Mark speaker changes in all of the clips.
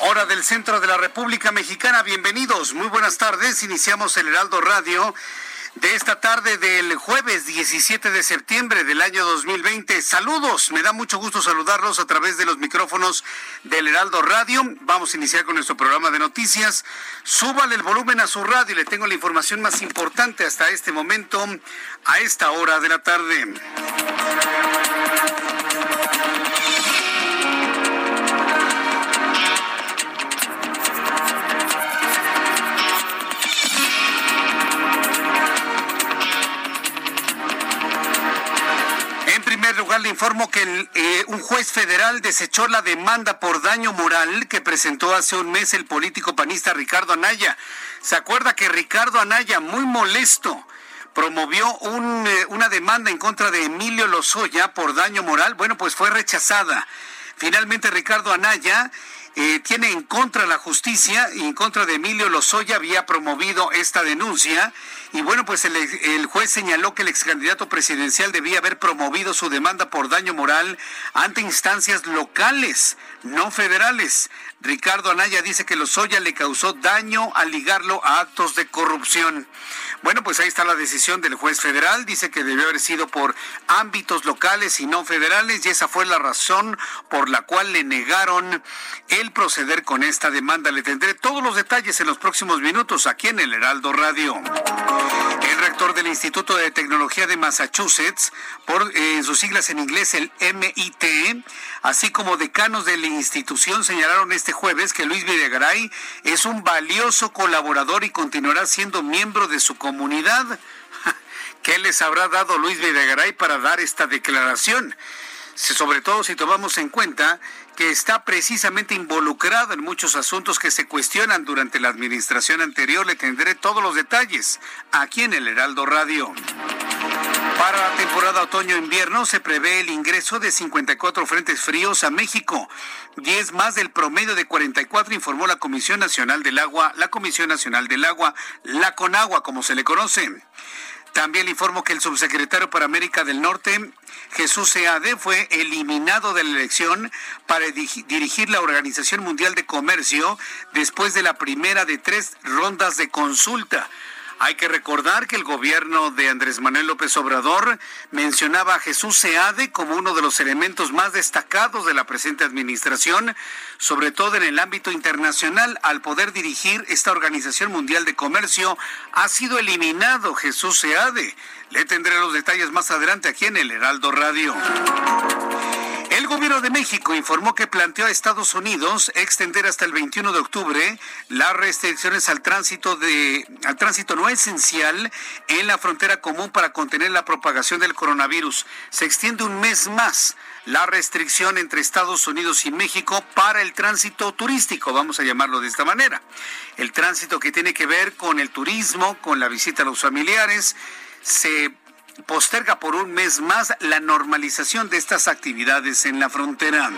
Speaker 1: Hora del centro de la República Mexicana. Bienvenidos, muy buenas tardes. Iniciamos el Heraldo Radio de esta tarde del jueves 17 de septiembre del año 2020. Saludos, me da mucho gusto saludarlos a través de los micrófonos del Heraldo Radio. Vamos a iniciar con nuestro programa de noticias. Súbale el volumen a su radio y le tengo la información más importante hasta este momento, a esta hora de la tarde. Le informo que eh, un juez federal desechó la demanda por daño moral que presentó hace un mes el político panista Ricardo Anaya. ¿Se acuerda que Ricardo Anaya, muy molesto, promovió un, eh, una demanda en contra de Emilio Lozoya por daño moral? Bueno, pues fue rechazada. Finalmente, Ricardo Anaya tiene en contra la justicia y en contra de Emilio Lozoya había promovido esta denuncia y bueno pues el, el juez señaló que el ex candidato presidencial debía haber promovido su demanda por daño moral ante instancias locales, no federales. Ricardo Anaya dice que Lozoya le causó daño al ligarlo a actos de corrupción. Bueno, pues ahí está la decisión del juez federal. Dice que debió haber sido por ámbitos locales y no federales y esa fue la razón por la cual le negaron el proceder con esta demanda. Le tendré todos los detalles en los próximos minutos aquí en el Heraldo Radio. El rector del Instituto de Tecnología de Massachusetts, por eh, sus siglas en inglés el MIT, así como decanos de la institución señalaron este jueves que Luis Videgaray es un valioso colaborador y continuará siendo miembro de su comunidad. ¿Qué les habrá dado Luis Videgaray para dar esta declaración? Sobre todo si tomamos en cuenta que está precisamente involucrado en muchos asuntos que se cuestionan durante la administración anterior. Le tendré todos los detalles aquí en el Heraldo Radio. Para la temporada otoño-invierno se prevé el ingreso de 54 frentes fríos a México, 10 más del promedio de 44, informó la Comisión Nacional del Agua, la Comisión Nacional del Agua, la CONAGUA, como se le conoce. También le informo que el subsecretario para América del Norte, Jesús Seade, fue eliminado de la elección para di- dirigir la Organización Mundial de Comercio después de la primera de tres rondas de consulta. Hay que recordar que el gobierno de Andrés Manuel López Obrador mencionaba a Jesús Seade como uno de los elementos más destacados de la presente administración, sobre todo en el ámbito internacional. Al poder dirigir esta Organización Mundial de Comercio, ha sido eliminado Jesús Seade. Le tendré los detalles más adelante aquí en el Heraldo Radio. El gobierno de México informó que planteó a Estados Unidos extender hasta el 21 de octubre las restricciones al tránsito de al tránsito no esencial en la frontera común para contener la propagación del coronavirus. Se extiende un mes más la restricción entre Estados Unidos y México para el tránsito turístico, vamos a llamarlo de esta manera. El tránsito que tiene que ver con el turismo, con la visita a los familiares, se posterga por un mes más la normalización de estas actividades en la frontera.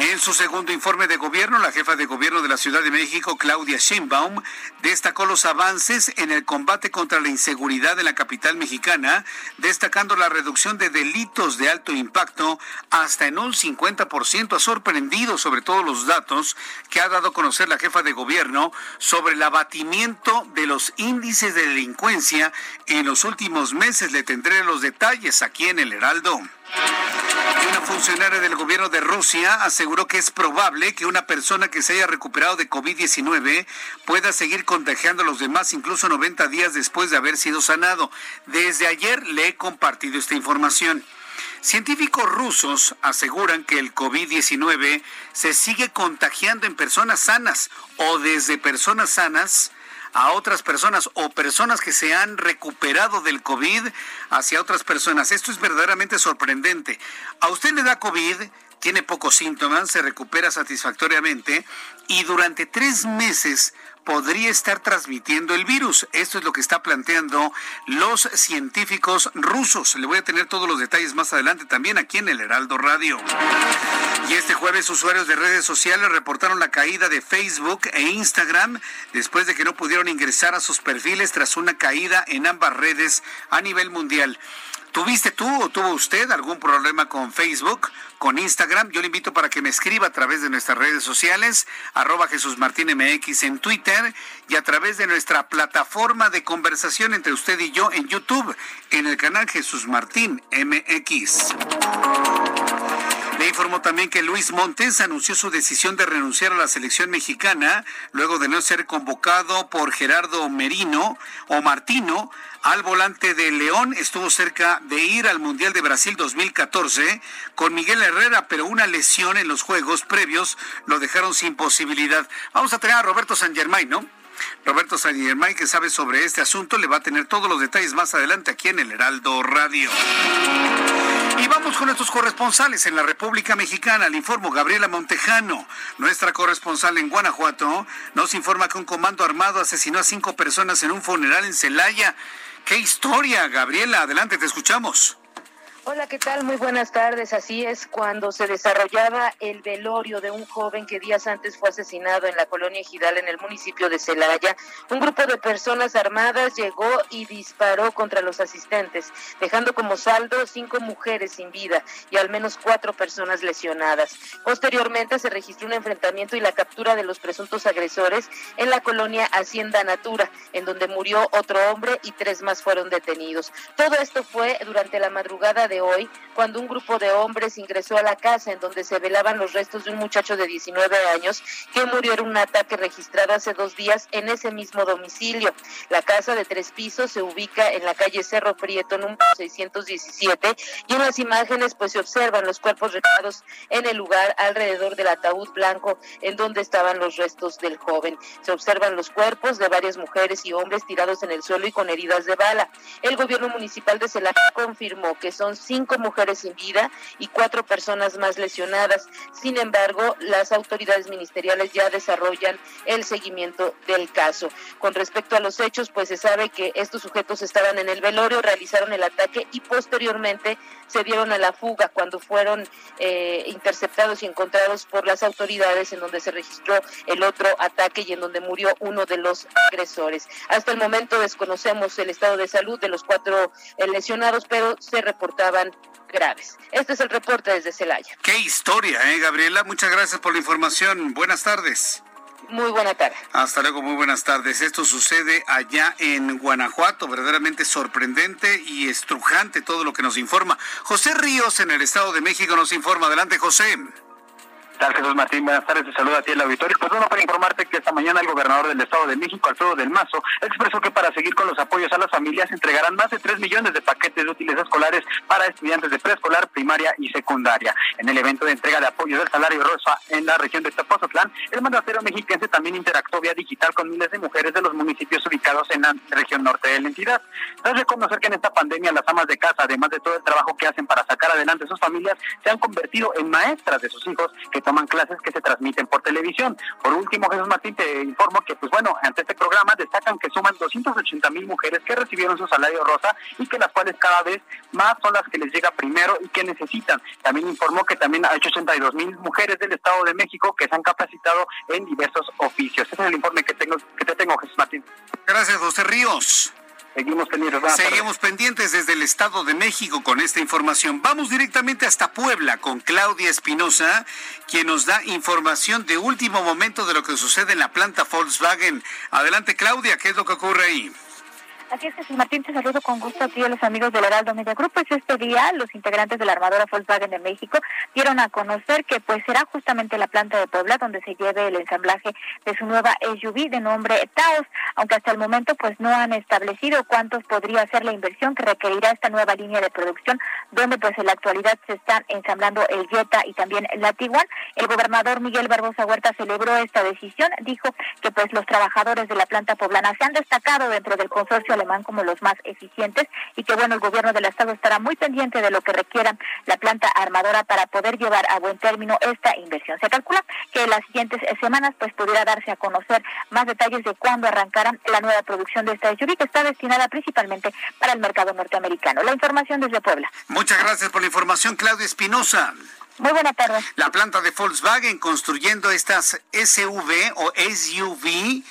Speaker 1: En su segundo informe de gobierno, la jefa de gobierno de la Ciudad de México, Claudia Sheinbaum, destacó los avances en el combate contra la inseguridad en la capital mexicana, destacando la reducción de delitos de alto impacto hasta en un 50%. Ha sorprendido sobre todo los datos que ha dado a conocer la jefa de gobierno sobre el abatimiento de los índices de delincuencia en los últimos meses. Le tendré los detalles aquí en el Heraldo. Una funcionaria del gobierno de Rusia aseguró que es probable que una persona que se haya recuperado de COVID-19 pueda seguir contagiando a los demás incluso 90 días después de haber sido sanado. Desde ayer le he compartido esta información. Científicos rusos aseguran que el COVID-19 se sigue contagiando en personas sanas o desde personas sanas a otras personas o personas que se han recuperado del COVID hacia otras personas. Esto es verdaderamente sorprendente. A usted le da COVID, tiene pocos síntomas, se recupera satisfactoriamente y durante tres meses podría estar transmitiendo el virus. Esto es lo que está planteando los científicos rusos. Le voy a tener todos los detalles más adelante también aquí en el Heraldo Radio. Y este jueves usuarios de redes sociales reportaron la caída de Facebook e Instagram después de que no pudieron ingresar a sus perfiles tras una caída en ambas redes a nivel mundial. ¿Tuviste tú o tuvo usted algún problema con Facebook, con Instagram? Yo le invito para que me escriba a través de nuestras redes sociales, arroba Jesús en Twitter y a través de nuestra plataforma de conversación entre usted y yo en YouTube, en el canal Jesús Martín MX. Le informó también que Luis Montes anunció su decisión de renunciar a la selección mexicana luego de no ser convocado por Gerardo Merino o Martino al volante de León. Estuvo cerca de ir al Mundial de Brasil 2014 con Miguel Herrera, pero una lesión en los juegos previos lo dejaron sin posibilidad. Vamos a tener a Roberto San Germain, ¿no? Roberto San Germain, que sabe sobre este asunto, le va a tener todos los detalles más adelante aquí en el Heraldo Radio. Y vamos con nuestros corresponsales en la República Mexicana. Le informo Gabriela Montejano, nuestra corresponsal en Guanajuato, nos informa que un comando armado asesinó a cinco personas en un funeral en Celaya. ¡Qué historia, Gabriela! Adelante, te escuchamos.
Speaker 2: Hola, ¿qué tal? Muy buenas tardes. Así es, cuando se desarrollaba el velorio de un joven que días antes fue asesinado en la colonia Ejidal en el municipio de Celaya, un grupo de personas armadas llegó y disparó contra los asistentes, dejando como saldo cinco mujeres sin vida y al menos cuatro personas lesionadas. Posteriormente se registró un enfrentamiento y la captura de los presuntos agresores en la colonia Hacienda Natura, en donde murió otro hombre y tres más fueron detenidos. Todo esto fue durante la madrugada de hoy, cuando un grupo de hombres ingresó a la casa en donde se velaban los restos de un muchacho de 19 años que murió en un ataque registrado hace dos días en ese mismo domicilio. La casa de tres pisos se ubica en la calle Cerro Prieto, número 617, y en las imágenes pues se observan los cuerpos regados en el lugar alrededor del ataúd blanco en donde estaban los restos del joven. Se observan los cuerpos de varias mujeres y hombres tirados en el suelo y con heridas de bala. El gobierno municipal de Celaya confirmó que son cinco mujeres sin vida y cuatro personas más lesionadas. Sin embargo, las autoridades ministeriales ya desarrollan el seguimiento del caso. Con respecto a los hechos, pues se sabe que estos sujetos estaban en el velorio, realizaron el ataque y posteriormente se dieron a la fuga cuando fueron eh, interceptados y encontrados por las autoridades en donde se registró el otro ataque y en donde murió uno de los agresores. Hasta el momento desconocemos el estado de salud de los cuatro eh, lesionados, pero se graves. Este es el reporte desde Celaya.
Speaker 1: Qué historia, ¿eh, Gabriela? Muchas gracias por la información. Buenas tardes.
Speaker 2: Muy buena tarde.
Speaker 1: Hasta luego, muy buenas tardes. Esto sucede allá en Guanajuato, verdaderamente sorprendente y estrujante todo lo que nos informa. José Ríos en el Estado de México nos informa. Adelante, José
Speaker 3: tal, Jesús Martín? Buenas tardes, te saluda a ti el auditorio. Pues bueno, para informarte que esta mañana el gobernador del Estado de México, Alfredo del Mazo, expresó que para seguir con los apoyos a las familias entregarán más de 3 millones de paquetes de útiles escolares para estudiantes de preescolar, primaria y secundaria. En el evento de entrega de apoyo del salario rosa en la región de Tapozotlán, el mandatario mexiquense también interactuó vía digital con miles de mujeres de los municipios ubicados en la región norte de la entidad. Tras reconocer que en esta pandemia las amas de casa, además de todo el trabajo que hacen para sacar adelante sus familias, se han convertido en maestras de sus hijos que toman clases que se transmiten por televisión. Por último, Jesús Martín, te informo que, pues bueno, ante este programa destacan que suman 280 mil mujeres que recibieron su salario rosa y que las cuales cada vez más son las que les llega primero y que necesitan. También informó que también hay 82 mil mujeres del Estado de México que se han capacitado en diversos oficios. Ese es el informe que tengo que te tengo, Jesús Martín.
Speaker 1: Gracias, José Ríos.
Speaker 3: Seguimos pendientes.
Speaker 1: Seguimos pendientes desde el Estado de México con esta información. Vamos directamente hasta Puebla con Claudia Espinosa, quien nos da información de último momento de lo que sucede en la planta Volkswagen. Adelante, Claudia, ¿qué es lo que ocurre ahí?
Speaker 4: Así es que, Martín, te saludo con gusto a ti a los amigos del Heraldo Media Group. Pues este día los integrantes de la armadora Volkswagen de México dieron a conocer que pues será justamente la planta de Puebla donde se lleve el ensamblaje de su nueva SUV de nombre Taos, aunque hasta el momento pues no han establecido cuántos podría ser la inversión que requerirá esta nueva línea de producción, donde pues en la actualidad se están ensamblando el Jetta y también la Tiguan. El gobernador Miguel Barbosa Huerta celebró esta decisión, dijo que pues los trabajadores de la planta poblana se han destacado dentro del consorcio alemán como los más eficientes y que bueno, el gobierno del estado estará muy pendiente de lo que requiera la planta armadora para poder llevar a buen término esta inversión. Se calcula que en las siguientes semanas pues pudiera darse a conocer más detalles de cuándo arrancará la nueva producción de esta SUV que está destinada principalmente para el mercado norteamericano. La información desde Puebla.
Speaker 1: Muchas gracias por la información, Claudia Espinosa.
Speaker 4: Muy buena tarde.
Speaker 1: La planta de Volkswagen construyendo estas SUV o SUV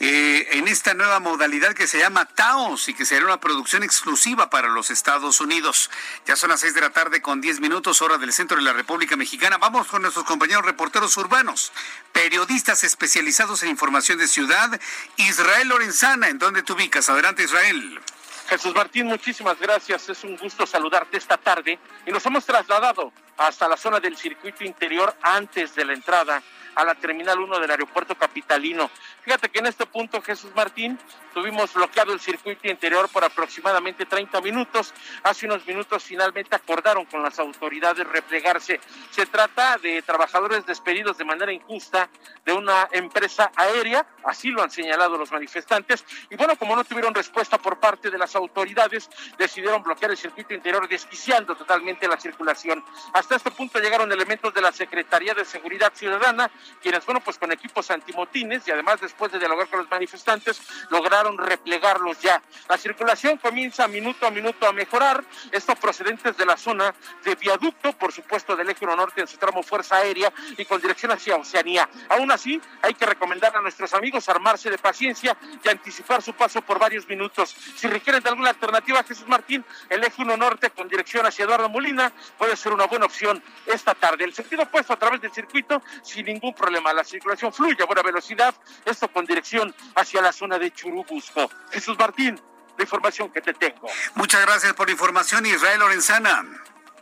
Speaker 1: eh, en esta nueva modalidad que se llama Taos y que será una producción exclusiva para los Estados Unidos. Ya son las seis de la tarde con diez minutos, hora del centro de la República Mexicana. Vamos con nuestros compañeros reporteros urbanos, periodistas especializados en información de ciudad. Israel Lorenzana, ¿en dónde te ubicas? Adelante, Israel.
Speaker 5: Jesús Martín, muchísimas gracias. Es un gusto saludarte esta tarde y nos hemos trasladado hasta la zona del circuito interior antes de la entrada a la Terminal 1 del aeropuerto capitalino. Fíjate que en este punto, Jesús Martín, tuvimos bloqueado el circuito interior por aproximadamente 30 minutos. Hace unos minutos finalmente acordaron con las autoridades replegarse. Se trata de trabajadores despedidos de manera injusta de una empresa aérea, así lo han señalado los manifestantes. Y bueno, como no tuvieron respuesta por parte de las autoridades, decidieron bloquear el circuito interior, desquiciando totalmente la circulación. Hasta este punto llegaron elementos de la Secretaría de Seguridad Ciudadana, quienes, bueno, pues con equipos antimotines y además después de dialogar con los manifestantes, lograron replegarlos ya. La circulación comienza minuto a minuto a mejorar, esto procedentes de la zona de viaducto, por supuesto del eje norte en su tramo Fuerza Aérea y con dirección hacia Oceanía. Aún así, hay que recomendar a nuestros amigos armarse de paciencia y anticipar su paso por varios minutos. Si requieren de alguna alternativa, Jesús Martín, el eje 1 norte con dirección hacia Eduardo Molina puede ser una buena opción esta tarde. El sentido opuesto a través del circuito sin ningún problema. La circulación fluye a buena velocidad, esto con dirección hacia la zona de Churubusco. Jesús Martín, la información que te tengo.
Speaker 1: Muchas gracias por la información, Israel Lorenzana.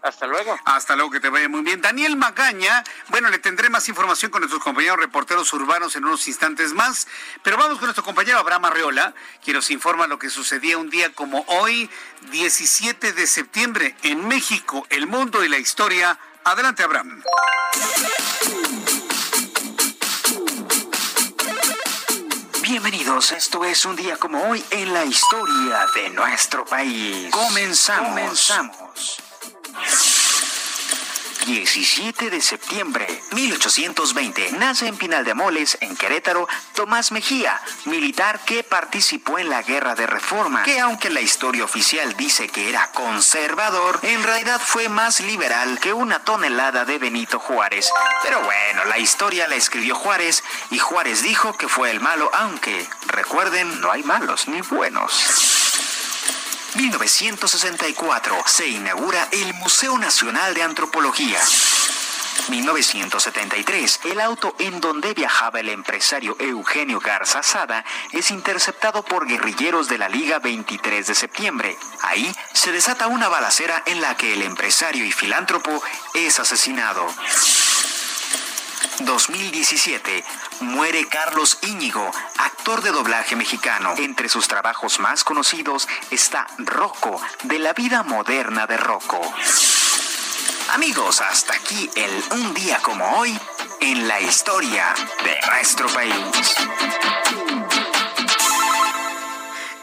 Speaker 5: Hasta luego.
Speaker 1: Hasta luego, que te vaya muy bien. Daniel Magaña, bueno, le tendré más información con nuestros compañeros reporteros urbanos en unos instantes más, pero vamos con nuestro compañero Abraham Arreola, quien nos informa lo que sucedía un día como hoy, 17 de septiembre, en México, el mundo y la historia. Adelante, Abraham.
Speaker 6: Bienvenidos, esto es un día como hoy en la historia de nuestro país. Comenzamos. Comenzamos. 17 de septiembre 1820 nace en Pinal de Moles, en Querétaro, Tomás Mejía, militar que participó en la Guerra de Reforma, que aunque la historia oficial dice que era conservador, en realidad fue más liberal que una tonelada de Benito Juárez. Pero bueno, la historia la escribió Juárez y Juárez dijo que fue el malo, aunque recuerden, no hay malos ni buenos. 1964 se inaugura el Museo Nacional de Antropología. 1973, el auto en donde viajaba el empresario Eugenio Garza Sada es interceptado por guerrilleros de la Liga 23 de septiembre. Ahí se desata una balacera en la que el empresario y filántropo es asesinado. 2017 muere Carlos Íñigo, actor de doblaje mexicano. Entre sus trabajos más conocidos está Rocco, de la vida moderna de Rocco. Amigos, hasta aquí el Un día como hoy en la historia de nuestro país.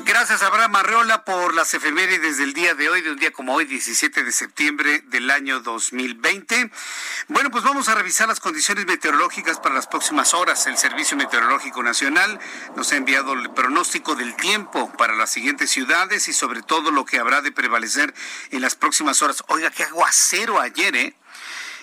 Speaker 1: Gracias, Abraham Arreola, por las efemérides del día de hoy, de un día como hoy, 17 de septiembre del año 2020. Bueno, pues vamos a revisar las condiciones meteorológicas para las próximas horas. El Servicio Meteorológico Nacional nos ha enviado el pronóstico del tiempo para las siguientes ciudades y sobre todo lo que habrá de prevalecer en las próximas horas. Oiga, qué aguacero ayer, ¿eh?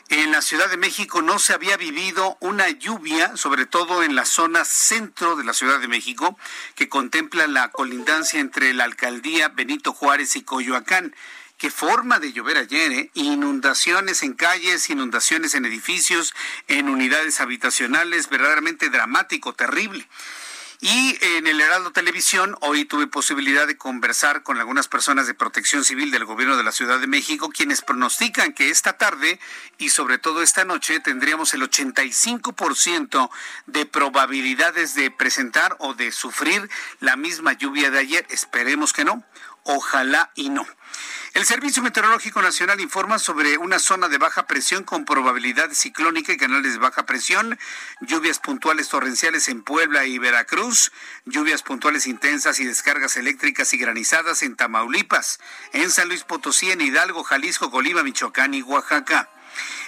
Speaker 1: En la Ciudad de México no se había vivido una lluvia, sobre todo en la zona centro de la Ciudad de México, que contempla la colindancia entre la alcaldía Benito Juárez y Coyoacán. Qué forma de llover ayer, ¿eh? Inundaciones en calles, inundaciones en edificios, en unidades habitacionales, verdaderamente dramático, terrible. Y en el Heraldo Televisión hoy tuve posibilidad de conversar con algunas personas de protección civil del gobierno de la Ciudad de México, quienes pronostican que esta tarde y sobre todo esta noche tendríamos el 85% de probabilidades de presentar o de sufrir la misma lluvia de ayer. Esperemos que no. Ojalá y no. El Servicio Meteorológico Nacional informa sobre una zona de baja presión con probabilidad ciclónica y canales de baja presión, lluvias puntuales torrenciales en Puebla y Veracruz, lluvias puntuales intensas y descargas eléctricas y granizadas en Tamaulipas, en San Luis Potosí, en Hidalgo, Jalisco, Colima, Michoacán y Oaxaca.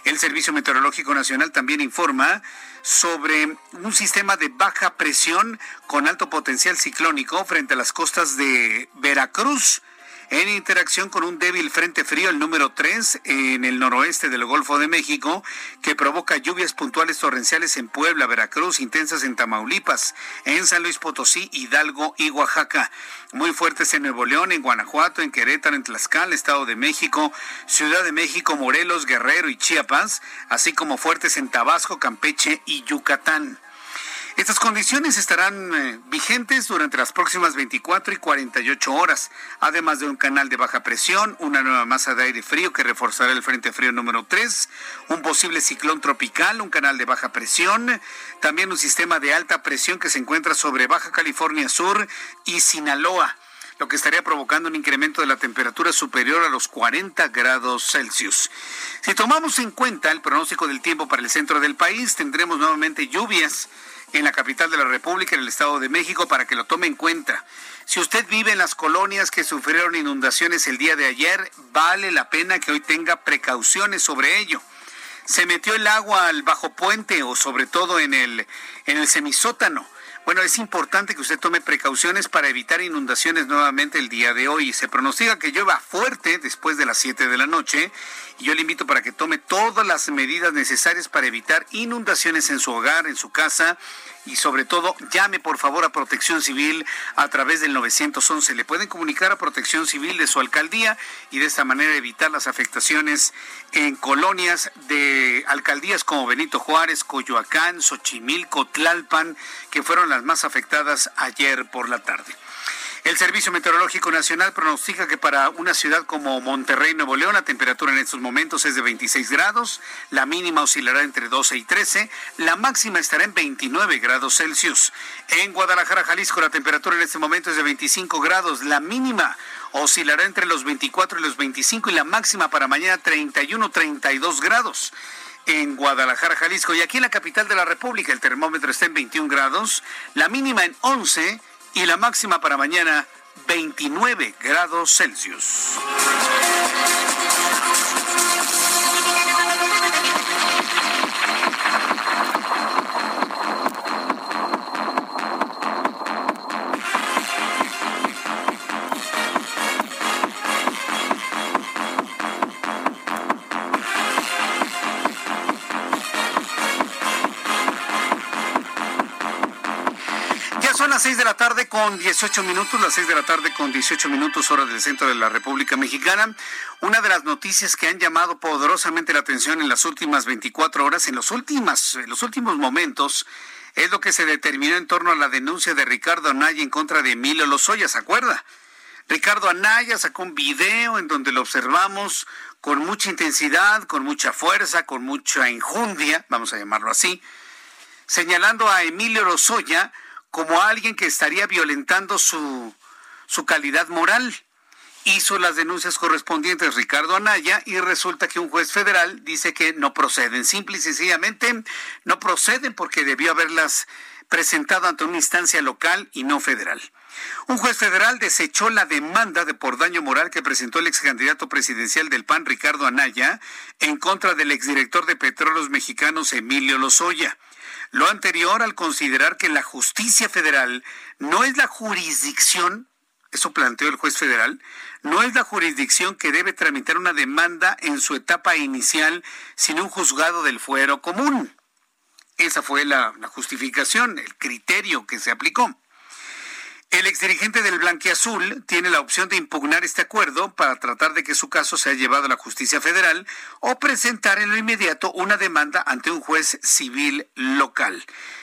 Speaker 1: El Servicio Meteorológico Nacional también informa sobre un sistema de baja presión con alto potencial ciclónico frente a las costas de Veracruz en interacción con un débil frente frío, el número 3, en el noroeste del Golfo de México, que provoca lluvias puntuales torrenciales en Puebla, Veracruz, intensas en Tamaulipas, en San Luis Potosí, Hidalgo y Oaxaca. Muy fuertes en Nuevo León, en Guanajuato, en Querétaro, en Tlaxcala, Estado de México, Ciudad de México, Morelos, Guerrero y Chiapas, así como fuertes en Tabasco, Campeche y Yucatán. Estas condiciones estarán eh, vigentes durante las próximas 24 y 48 horas, además de un canal de baja presión, una nueva masa de aire frío que reforzará el Frente Frío número 3, un posible ciclón tropical, un canal de baja presión, también un sistema de alta presión que se encuentra sobre Baja California Sur y Sinaloa lo que estaría provocando un incremento de la temperatura superior a los 40 grados Celsius. Si tomamos en cuenta el pronóstico del tiempo para el centro del país, tendremos nuevamente lluvias en la capital de la República, en el Estado de México, para que lo tome en cuenta. Si usted vive en las colonias que sufrieron inundaciones el día de ayer, vale la pena que hoy tenga precauciones sobre ello. Se metió el agua al bajo puente o sobre todo en el, en el semisótano. Bueno, es importante que usted tome precauciones para evitar inundaciones nuevamente el día de hoy. Se pronostica que llueva fuerte después de las 7 de la noche y yo le invito para que tome todas las medidas necesarias para evitar inundaciones en su hogar, en su casa y sobre todo llame por favor a Protección Civil a través del 911. Le pueden comunicar a Protección Civil de su alcaldía y de esta manera evitar las afectaciones en colonias de alcaldías como Benito Juárez, Coyoacán, Xochimilco, Tlalpan, que fueron las más afectadas ayer por la tarde. El Servicio Meteorológico Nacional pronostica que para una ciudad como Monterrey, Nuevo León, la temperatura en estos momentos es de 26 grados, la mínima oscilará entre 12 y 13, la máxima estará en 29 grados Celsius. En Guadalajara, Jalisco, la temperatura en este momento es de 25 grados, la mínima oscilará entre los 24 y los 25 y la máxima para mañana 31, 32 grados en Guadalajara, Jalisco. Y aquí en la capital de la República el termómetro está en 21 grados, la mínima en 11 y la máxima para mañana 29 grados Celsius. Las 6 de la tarde con 18 minutos, las 6 de la tarde con 18 minutos hora del centro de la República Mexicana. Una de las noticias que han llamado poderosamente la atención en las últimas 24 horas, en los, últimas, en los últimos momentos, es lo que se determinó en torno a la denuncia de Ricardo Anaya en contra de Emilio Lozoya, ¿se acuerda? Ricardo Anaya sacó un video en donde lo observamos con mucha intensidad, con mucha fuerza, con mucha injundia, vamos a llamarlo así, señalando a Emilio Lozoya como alguien que estaría violentando su, su calidad moral. hizo las denuncias correspondientes Ricardo Anaya y resulta que un juez federal dice que no proceden. Simple y sencillamente no proceden porque debió haberlas presentado ante una instancia local y no federal. Un juez federal desechó la demanda de por daño moral que presentó el ex candidato presidencial del PAN, Ricardo Anaya, en contra del exdirector de Petróleos Mexicanos, Emilio Lozoya. Lo anterior al considerar que la justicia federal no es la jurisdicción eso planteó el juez federal, no es la jurisdicción que debe tramitar una demanda en su etapa inicial sin un juzgado del fuero común. Esa fue la, justificación, el criterio que se aplicó. El exdirigente del Blanquiazul tiene la opción de impugnar este acuerdo para tratar de que su caso sea llevado a la justicia federal o presentar en lo inmediato una demanda ante un juez civil local.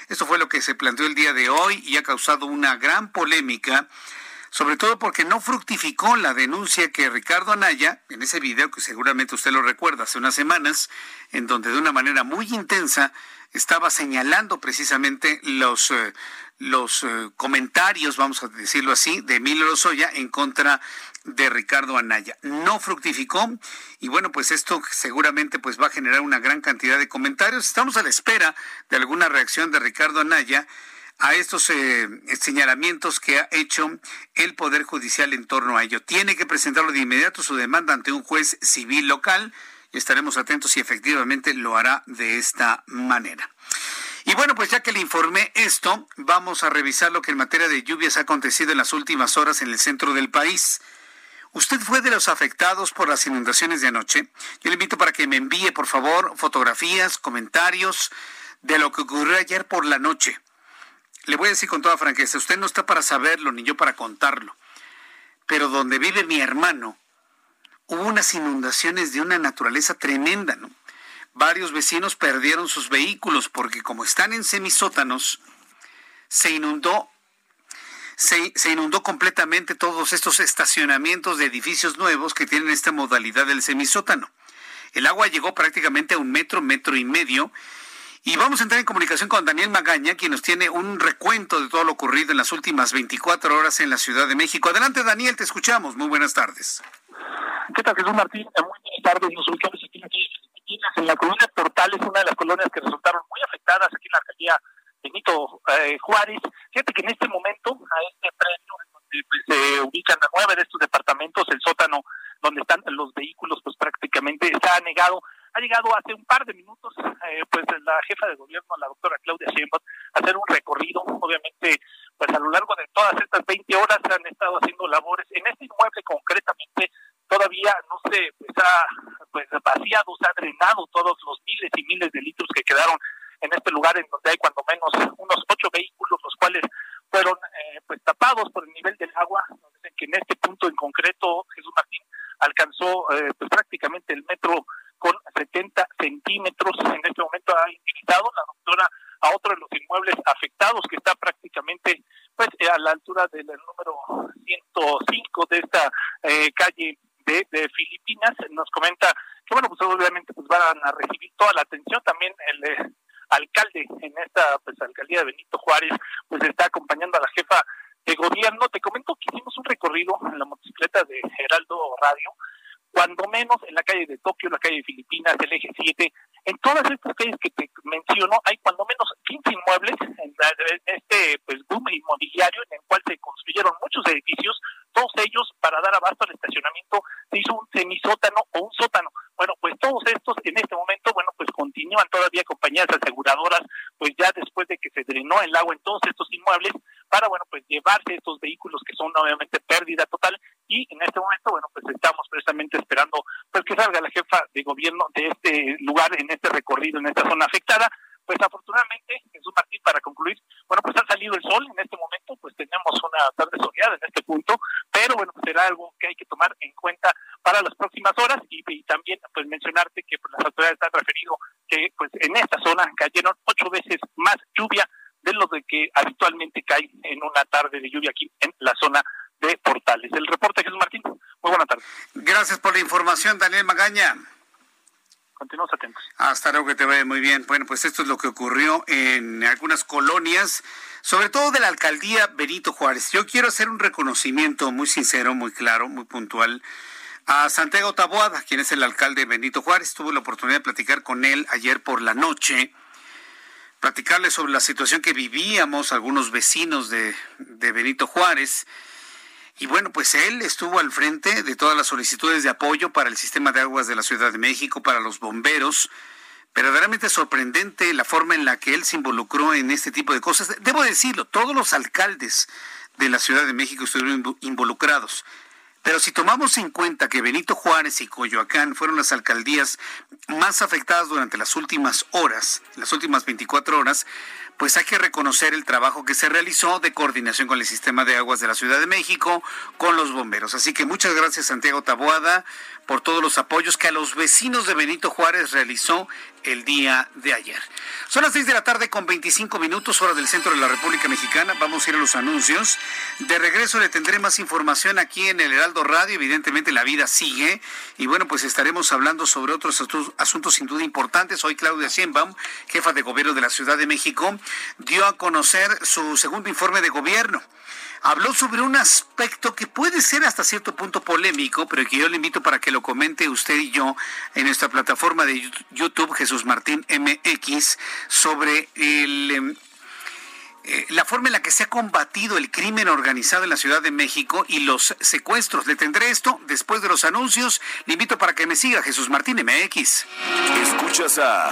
Speaker 1: Esto fue lo que se planteó el día de hoy y ha causado una gran polémica sobre todo porque no fructificó la denuncia que Ricardo Anaya, en ese video que seguramente usted lo recuerda hace unas semanas, en donde de una manera muy intensa estaba señalando precisamente los, eh, los eh, comentarios, vamos a decirlo así, de Emilio Lozoya en contra de Ricardo Anaya. No fructificó y bueno, pues esto seguramente pues va a generar una gran cantidad de comentarios. Estamos a la espera de alguna reacción de Ricardo Anaya a estos eh, señalamientos que ha hecho el Poder Judicial en torno a ello. Tiene que presentarlo de inmediato su demanda ante un juez civil local y estaremos atentos si efectivamente lo hará de esta manera. Y bueno, pues ya que le informé esto, vamos a revisar lo que en materia de lluvias ha acontecido en las últimas horas en el centro del país. ¿Usted fue de los afectados por las inundaciones de anoche? Yo le invito para que me envíe, por favor, fotografías, comentarios de lo que ocurrió ayer por la noche le voy a decir con toda franqueza, usted no está para saberlo ni yo para contarlo, pero donde vive mi hermano hubo unas inundaciones de una naturaleza tremenda, ¿no? Varios vecinos perdieron sus vehículos porque como están en semisótanos, se inundó se, se, inundó completamente todos estos estacionamientos de edificios nuevos que tienen esta modalidad del semisótano. El agua llegó prácticamente a un metro, metro y medio, y vamos a entrar en comunicación con Daniel Magaña, quien nos tiene un recuento de todo lo ocurrido en las últimas 24 horas en la Ciudad de México. Adelante, Daniel, te escuchamos. Muy buenas tardes.
Speaker 7: ¿Qué tal, Jesús Martín? Muy buenas tardes. Nos ubicamos aquí en la colonia Portales, una de las colonias que resultaron muy afectadas aquí en la alcaldía Benito eh, Juárez. Fíjate que en este momento, a este premio, donde pues, se ubican nueve de estos departamentos, el sótano donde están los vehículos, pues prácticamente está anegado ha llegado hace un par de minutos, eh, pues la jefa de gobierno, la doctora Claudia Sheinbaum, a hacer un recorrido. Obviamente, pues a lo largo de todas estas 20 horas han estado haciendo labores. En este inmueble concretamente todavía no se pues, ha pues, vaciado, se ha drenado todos los miles y miles de litros que quedaron en este lugar en donde hay cuando menos unos ocho vehículos, los cuales fueron eh, pues tapados por el nivel del agua. Que en este punto en concreto, Jesús Martín alcanzó eh, pues prácticamente el metro con 70 centímetros. En este momento ha ingresado la doctora a otro de los inmuebles afectados que está prácticamente pues a la altura del número 105 de esta eh, calle de, de, Filipinas. Nos comenta que bueno, pues obviamente pues van a recibir toda la atención. También el eh, alcalde en esta pues alcaldía de Benito Juárez pues está acompañando a la jefa de gobierno. Te comento que hicimos un recorrido en la motocicleta de Geraldo Radio cuando menos en la calle de Tokio, la calle de Filipinas, el eje 7, en todas estas calles que te menciono, hay cuando menos 15 inmuebles en, este pues boom inmobiliario en el cual se construyeron muchos edificios, todos ellos para dar abasto al estacionamiento se hizo un semisótano o un sótano. Bueno, pues todos estos en este momento, bueno, pues continúan todavía compañías aseguradoras, pues ya después de que se drenó el agua en todos estos inmuebles, para, bueno, pues llevarse estos vehículos que son obviamente pérdida total y en este momento, bueno, pues estamos precisamente esperando pues que salga la jefa de gobierno de este lugar, en este recorrido, en esta zona afectada. Pues afortunadamente, Jesús Martín, para concluir, bueno, pues ha salido el sol en este momento, pues tenemos una tarde soleada en este punto, pero bueno, pues será algo que hay que tomar en cuenta para las próximas horas y, también pues mencionarte que pues, las autoridades han referido que pues en esta zona cayeron ocho veces más lluvia de lo de que habitualmente cae en una tarde de lluvia aquí en la zona de Portales. El reporte Jesús Martín. Muy buena tarde.
Speaker 1: Gracias por la información, Daniel Magaña.
Speaker 7: Continuamos atentos.
Speaker 1: Hasta luego, que te vaya muy bien. Bueno, pues esto es lo que ocurrió en algunas colonias, sobre todo de la alcaldía Benito Juárez. Yo quiero hacer un reconocimiento muy sincero, muy claro, muy puntual a Santiago Taboada, quien es el alcalde Benito Juárez. Tuve la oportunidad de platicar con él ayer por la noche, platicarle sobre la situación que vivíamos algunos vecinos de, de Benito Juárez. Y bueno, pues él estuvo al frente de todas las solicitudes de apoyo para el sistema de aguas de la Ciudad de México, para los bomberos. Verdaderamente sorprendente la forma en la que él se involucró en este tipo de cosas. Debo decirlo, todos los alcaldes de la Ciudad de México estuvieron involucrados. Pero si tomamos en cuenta que Benito Juárez y Coyoacán fueron las alcaldías más afectadas durante las últimas horas, las últimas 24 horas, pues hay que reconocer el trabajo que se realizó de coordinación con el sistema de aguas de la Ciudad de México, con los bomberos. Así que muchas gracias Santiago Taboada por todos los apoyos que a los vecinos de Benito Juárez realizó el día de ayer. Son las 6 de la tarde con 25 minutos, hora del centro de la República Mexicana. Vamos a ir a los anuncios. De regreso le tendré más información aquí en el Heraldo Radio. Evidentemente la vida sigue. Y bueno, pues estaremos hablando sobre otros asuntos sin duda importantes. Hoy Claudia Sheinbaum, jefa de gobierno de la Ciudad de México, dio a conocer su segundo informe de gobierno habló sobre un aspecto que puede ser hasta cierto punto polémico, pero que yo le invito para que lo comente usted y yo en nuestra plataforma de YouTube, Jesús Martín MX, sobre em, eh, la forma en la que se ha combatido el crimen organizado en la Ciudad de México y los secuestros. Le tendré esto después de los anuncios. Le invito para que me siga Jesús Martín MX.
Speaker 8: Escuchas a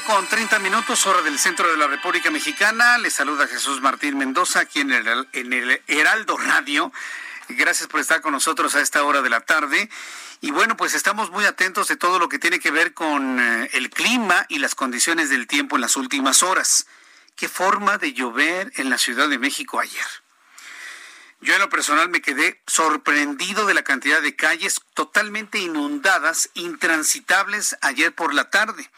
Speaker 1: Con 30 minutos, hora del centro de la República Mexicana. Le saluda Jesús Martín Mendoza aquí en el, en el Heraldo Radio. Gracias por estar con nosotros a esta hora de la tarde. Y bueno, pues estamos muy atentos de todo lo que tiene que ver con eh, el clima y las condiciones del tiempo en las últimas horas. ¿Qué forma de llover en la Ciudad de México ayer? Yo en lo personal me quedé sorprendido de la cantidad de calles totalmente inundadas, intransitables ayer por la tarde.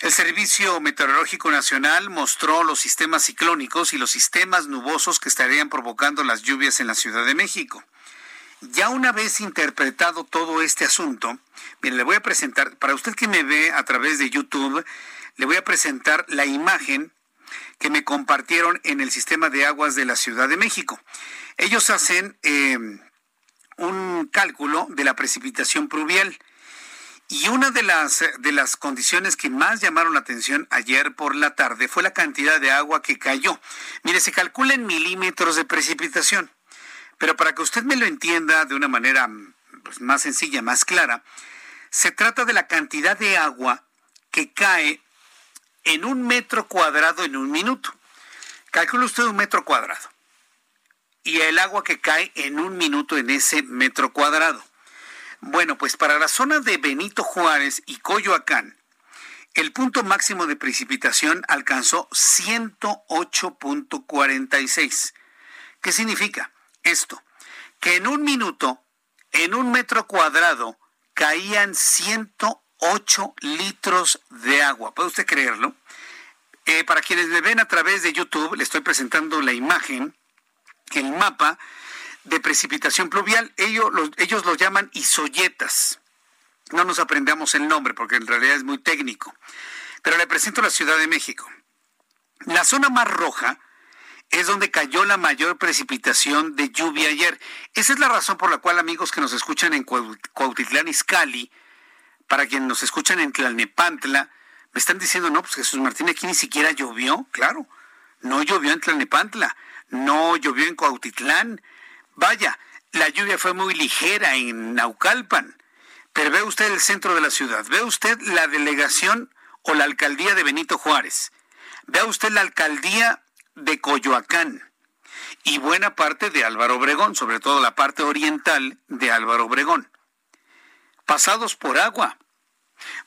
Speaker 1: El Servicio Meteorológico Nacional mostró los sistemas ciclónicos y los sistemas nubosos que estarían provocando las lluvias en la Ciudad de México. Ya una vez interpretado todo este asunto, mire, le voy a presentar, para usted que me ve a través de YouTube, le voy a presentar la imagen que me compartieron en el sistema de aguas de la Ciudad de México. Ellos hacen eh, un cálculo de la precipitación pluvial y una de las, de las condiciones que más llamaron la atención ayer por la tarde fue la cantidad de agua que cayó. Mire, se calcula en milímetros de precipitación, pero para que usted me lo entienda de una manera pues, más sencilla, más clara, se trata de la cantidad de agua que cae en un metro cuadrado en un minuto. Calcula usted un metro cuadrado y el agua que cae en un minuto en ese metro cuadrado. Bueno, pues para la zona de Benito Juárez y Coyoacán, el punto máximo de precipitación alcanzó 108.46. ¿Qué significa esto? Que en un minuto, en un metro cuadrado, caían 108 litros de agua. ¿Puede usted creerlo? Eh, para quienes me ven a través de YouTube, le estoy presentando la imagen, el mapa de precipitación pluvial. Ellos, ellos lo llaman isoyetas. No nos aprendamos el nombre porque en realidad es muy técnico. Pero le presento la Ciudad de México. La zona más roja es donde cayó la mayor precipitación de lluvia ayer. Esa es la razón por la cual amigos que nos escuchan en Cuautitlán Izcalli, para quienes nos escuchan en Tlalnepantla, me están diciendo, no, pues Jesús Martín aquí ni siquiera llovió. Claro, no llovió en Tlalnepantla, no llovió en Cuautitlán, Vaya, la lluvia fue muy ligera en Naucalpan, Pero ve usted el centro de la ciudad, ve usted la delegación o la alcaldía de Benito Juárez, vea usted la alcaldía de Coyoacán y buena parte de Álvaro Obregón, sobre todo la parte oriental de Álvaro Obregón, pasados por agua.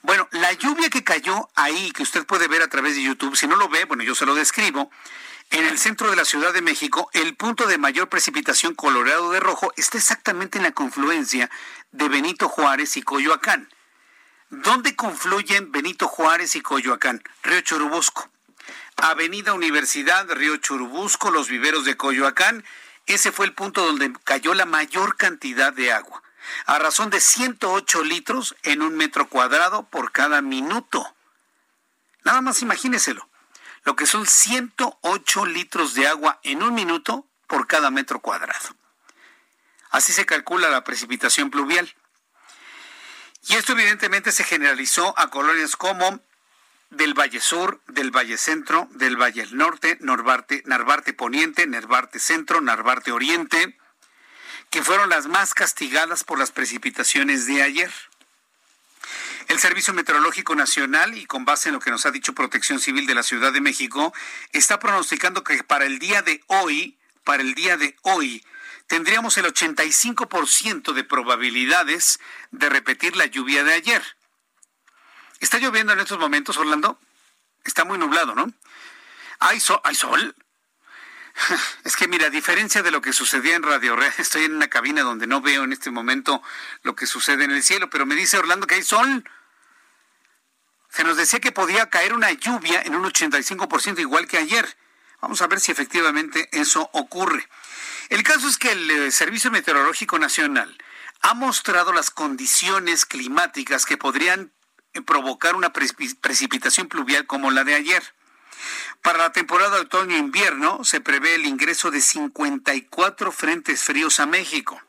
Speaker 1: Bueno, la lluvia que cayó ahí, que usted puede ver a través de YouTube, si no lo ve, bueno, yo se lo describo, en el centro de la Ciudad de México, el punto de mayor precipitación colorado de rojo está exactamente en la confluencia de Benito Juárez y Coyoacán. ¿Dónde confluyen Benito Juárez y Coyoacán? Río Churubusco. Avenida Universidad, Río Churubusco, los viveros de Coyoacán. Ese fue el punto donde cayó la mayor cantidad de agua, a razón de 108 litros en un metro cuadrado por cada minuto. Nada más imagíneselo, lo que son 108 litros de agua en un minuto por cada metro cuadrado. Así se calcula la precipitación pluvial. Y esto evidentemente se generalizó a colonias como del Valle Sur, del Valle Centro, del Valle Norte, Narvarte, Narvarte Poniente, Narvarte Centro, Narvarte Oriente, que fueron las más castigadas por las precipitaciones de ayer. El Servicio Meteorológico Nacional, y con base en lo que nos ha dicho Protección Civil de la Ciudad de México, está pronosticando que para el día de hoy, para el día de hoy, tendríamos el 85% de probabilidades de repetir la lluvia de ayer. ¿Está lloviendo en estos momentos, Orlando? Está muy nublado, ¿no? ¿Hay, ¿Hay sol? Es que mira, a diferencia de lo que sucedía en Radio Red, estoy en una cabina donde no veo en este momento lo que sucede en el cielo, pero me dice Orlando que hay sol. Se nos decía que podía caer una lluvia en un 85% igual que ayer. Vamos a ver si efectivamente eso ocurre. El caso es que el eh, Servicio Meteorológico Nacional ha mostrado las condiciones climáticas que podrían eh, provocar una precipitación pluvial como la de ayer. Para la temporada otoño-invierno se prevé el ingreso de 54 frentes fríos a México.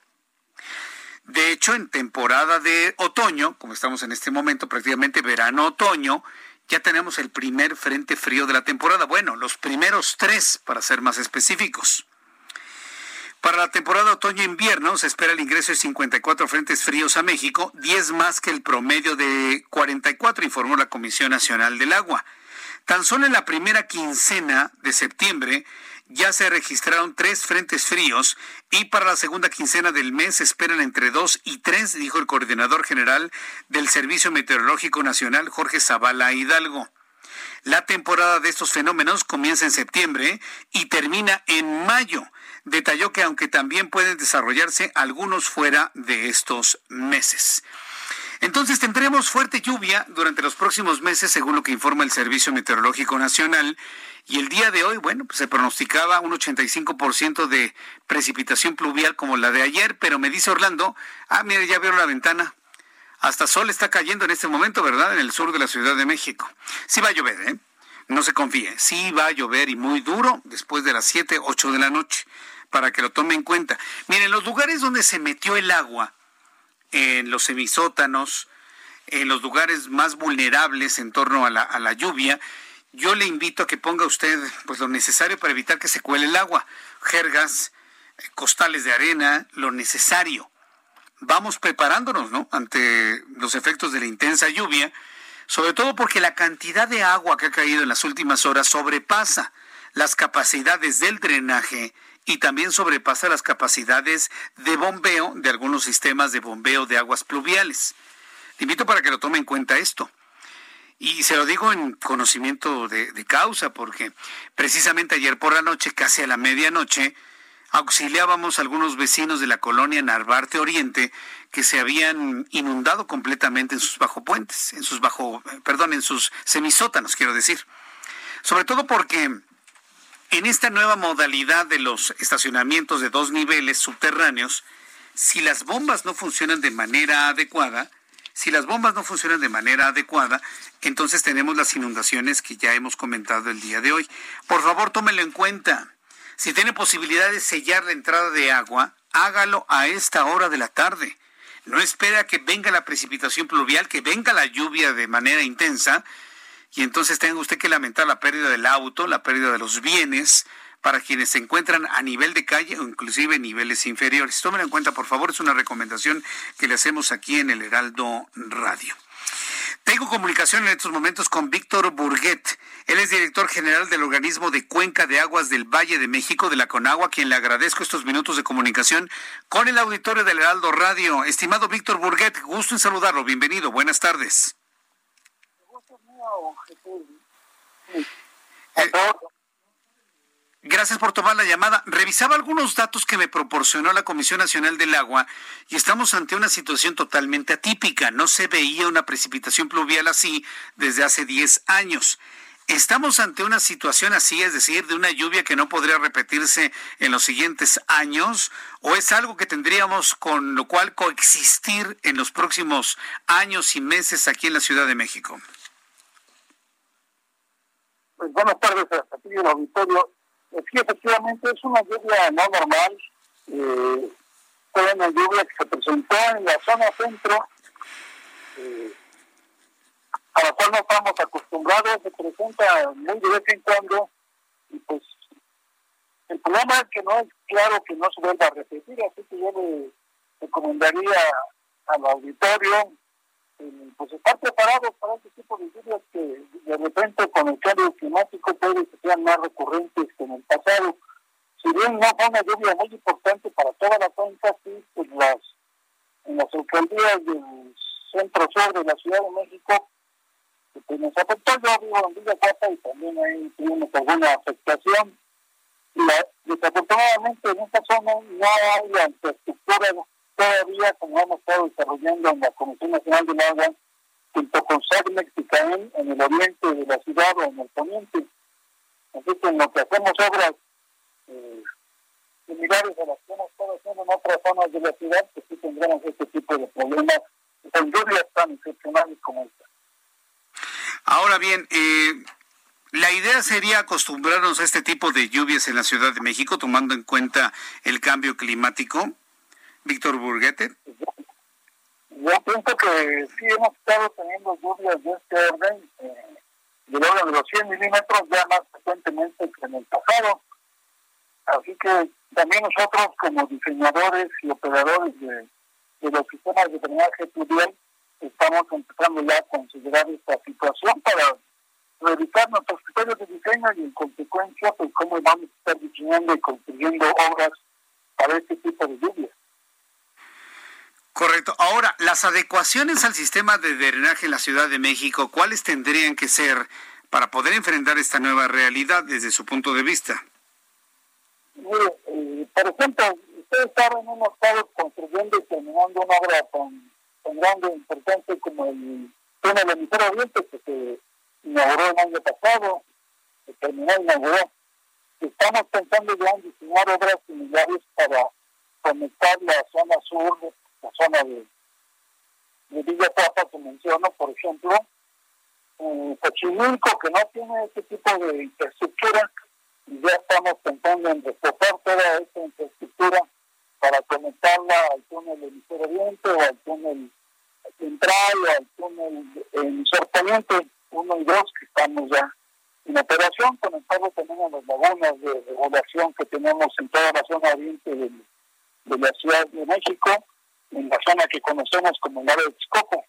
Speaker 1: De hecho, en temporada de otoño, como estamos en este momento, prácticamente verano-otoño, ya tenemos el primer frente frío de la temporada. Bueno, los primeros tres, para ser más específicos. Para la temporada otoño-invierno se espera el ingreso de 54 frentes fríos a México, 10 más que el promedio de 44, informó la Comisión Nacional del Agua. Tan solo en la primera quincena de septiembre ya se registraron tres frentes fríos y para la segunda quincena del mes esperan entre dos y tres, dijo el coordinador general del Servicio Meteorológico Nacional, Jorge Zavala Hidalgo. La temporada de estos fenómenos comienza en septiembre y termina en mayo detalló que aunque también pueden desarrollarse algunos fuera de estos meses. Entonces tendremos fuerte lluvia durante los próximos meses, según lo que informa el Servicio Meteorológico Nacional. Y el día de hoy, bueno, pues se pronosticaba un 85% de precipitación pluvial como la de ayer, pero me dice Orlando, ah, mire, ya veo la ventana. Hasta sol está cayendo en este momento, ¿verdad? En el sur de la Ciudad de México. Sí va a llover, ¿eh? No se confíe. Sí va a llover y muy duro después de las 7, 8 de la noche para que lo tome en cuenta. Miren, los lugares donde se metió el agua, en los semisótanos, en los lugares más vulnerables en torno a la, a la lluvia, yo le invito a que ponga usted pues lo necesario para evitar que se cuele el agua, jergas, costales de arena, lo necesario. Vamos preparándonos, ¿no? Ante los efectos de la intensa lluvia, sobre todo porque la cantidad de agua que ha caído en las últimas horas sobrepasa las capacidades del drenaje y también sobrepasa las capacidades de bombeo de algunos sistemas de bombeo de aguas pluviales. Le invito para que lo tome en cuenta esto. Y se lo digo en conocimiento de, causa, porque precisamente ayer por la noche, casi a la medianoche, auxiliábamos a algunos vecinos de la colonia Narvarte Oriente que se habían inundado completamente en sus bajo puentes, en sus bajo, perdón, en sus semisótanos, quiero decir. Sobre todo porque en esta nueva modalidad de los estacionamientos de dos niveles subterráneos, si las bombas no funcionan de manera adecuada, si las bombas no funcionan de manera adecuada, entonces tenemos las inundaciones que ya hemos comentado el día de hoy. Por favor, tómelo en cuenta. Si tiene posibilidad de sellar la entrada de agua, hágalo a esta hora de la tarde. No espera que venga la precipitación pluvial, que venga la lluvia de manera intensa y entonces tenga usted que lamentar la pérdida del auto, la pérdida de los bienes, para quienes se encuentran a nivel de calle o inclusive niveles inferiores. Tómenlo en cuenta, por favor, es una recomendación que le hacemos aquí en el Heraldo Radio. Tengo comunicación en estos momentos con Víctor Burguet. Él es director general del organismo de Cuenca de Aguas del Valle de México, de la Conagua, quien le agradezco estos minutos de comunicación con el auditorio del Heraldo Radio. Estimado Víctor Burguet, gusto en saludarlo. Bienvenido. Buenas tardes. Eh, Gracias por tomar la llamada. Revisaba algunos datos que me proporcionó la Comisión Nacional del Agua y estamos ante una situación totalmente atípica. No se veía una precipitación pluvial así desde hace 10 años. ¿Estamos ante una situación así, es decir, de una lluvia que no podría repetirse en los siguientes años? ¿O es algo que tendríamos con lo cual coexistir en los próximos años y meses aquí en la Ciudad de México?
Speaker 9: Buenas tardes a ti el auditorio. Sí, efectivamente es una lluvia no normal. Eh, fue una lluvia que se presentó en la zona centro, eh, a la cual no estamos acostumbrados, se presenta muy de vez en cuando, y pues el problema es que no es claro que no se vuelva a repetir, así que yo le recomendaría al auditorio pues estar preparados para este tipo de lluvias que de repente con el cambio climático puede que sean más recurrentes que en el pasado. Si bien no fue una lluvia muy importante para toda la cuenca, sí, pues las, en las alcaldías del centro sur de la Ciudad de México, pues nos afectó, yo vivo en Villa Cuapa y también ahí tuvimos alguna afectación. La, desafortunadamente en esta zona no hay infraestructura todavía, como hemos estado desarrollando en la Comisión Nacional del Agua, junto con SACMEX y CAEN en el oriente de la ciudad o en el poniente. Así que en lo que hacemos obras eh, similares a las que hemos estado haciendo en otras zonas de la ciudad, pues sí tendremos este tipo de problemas con lluvias tan excepcionales como esta.
Speaker 1: Ahora bien, eh, la idea sería acostumbrarnos a este tipo de lluvias en la Ciudad de México, tomando en cuenta el cambio climático. Víctor Burguete.
Speaker 9: Yo pienso que sí hemos estado teniendo lluvias de este orden, eh, de orden de los 100 milímetros ya más frecuentemente que en el pasado. Así que también nosotros como diseñadores y operadores de, los sistemas de drenaje pluvial estamos empezando ya a considerar esta situación para revisar nuestros criterios de diseño y en consecuencia pues cómo vamos a estar diseñando y construyendo obras para este tipo de lluvias.
Speaker 1: Correcto. Ahora, las adecuaciones al sistema de drenaje en la Ciudad de México, ¿cuáles tendrían que ser para poder enfrentar esta nueva realidad desde su punto de vista?
Speaker 9: Eh, por ejemplo, ustedes saben, hemos estado construyendo y terminando una obra tan, grande e importante como el túnel emisor oriente que se inauguró el año pasado, se terminó y inauguró. Estamos pensando ya en diseñar obras similares para conectar la zona sur la zona de, Villa Plata que menciono, por ejemplo, eh, que no tiene ese tipo de infraestructura, y ya estamos pensando en reforzar toda esta infraestructura para conectarla al túnel emisor oriente o al túnel central o al túnel emisor poniente 1 y 2 que estamos ya en operación, conectarlo también a las lagunas de regulación que tenemos en toda la zona oriente de la Ciudad de México en la zona que conocemos como el área de Texcoco.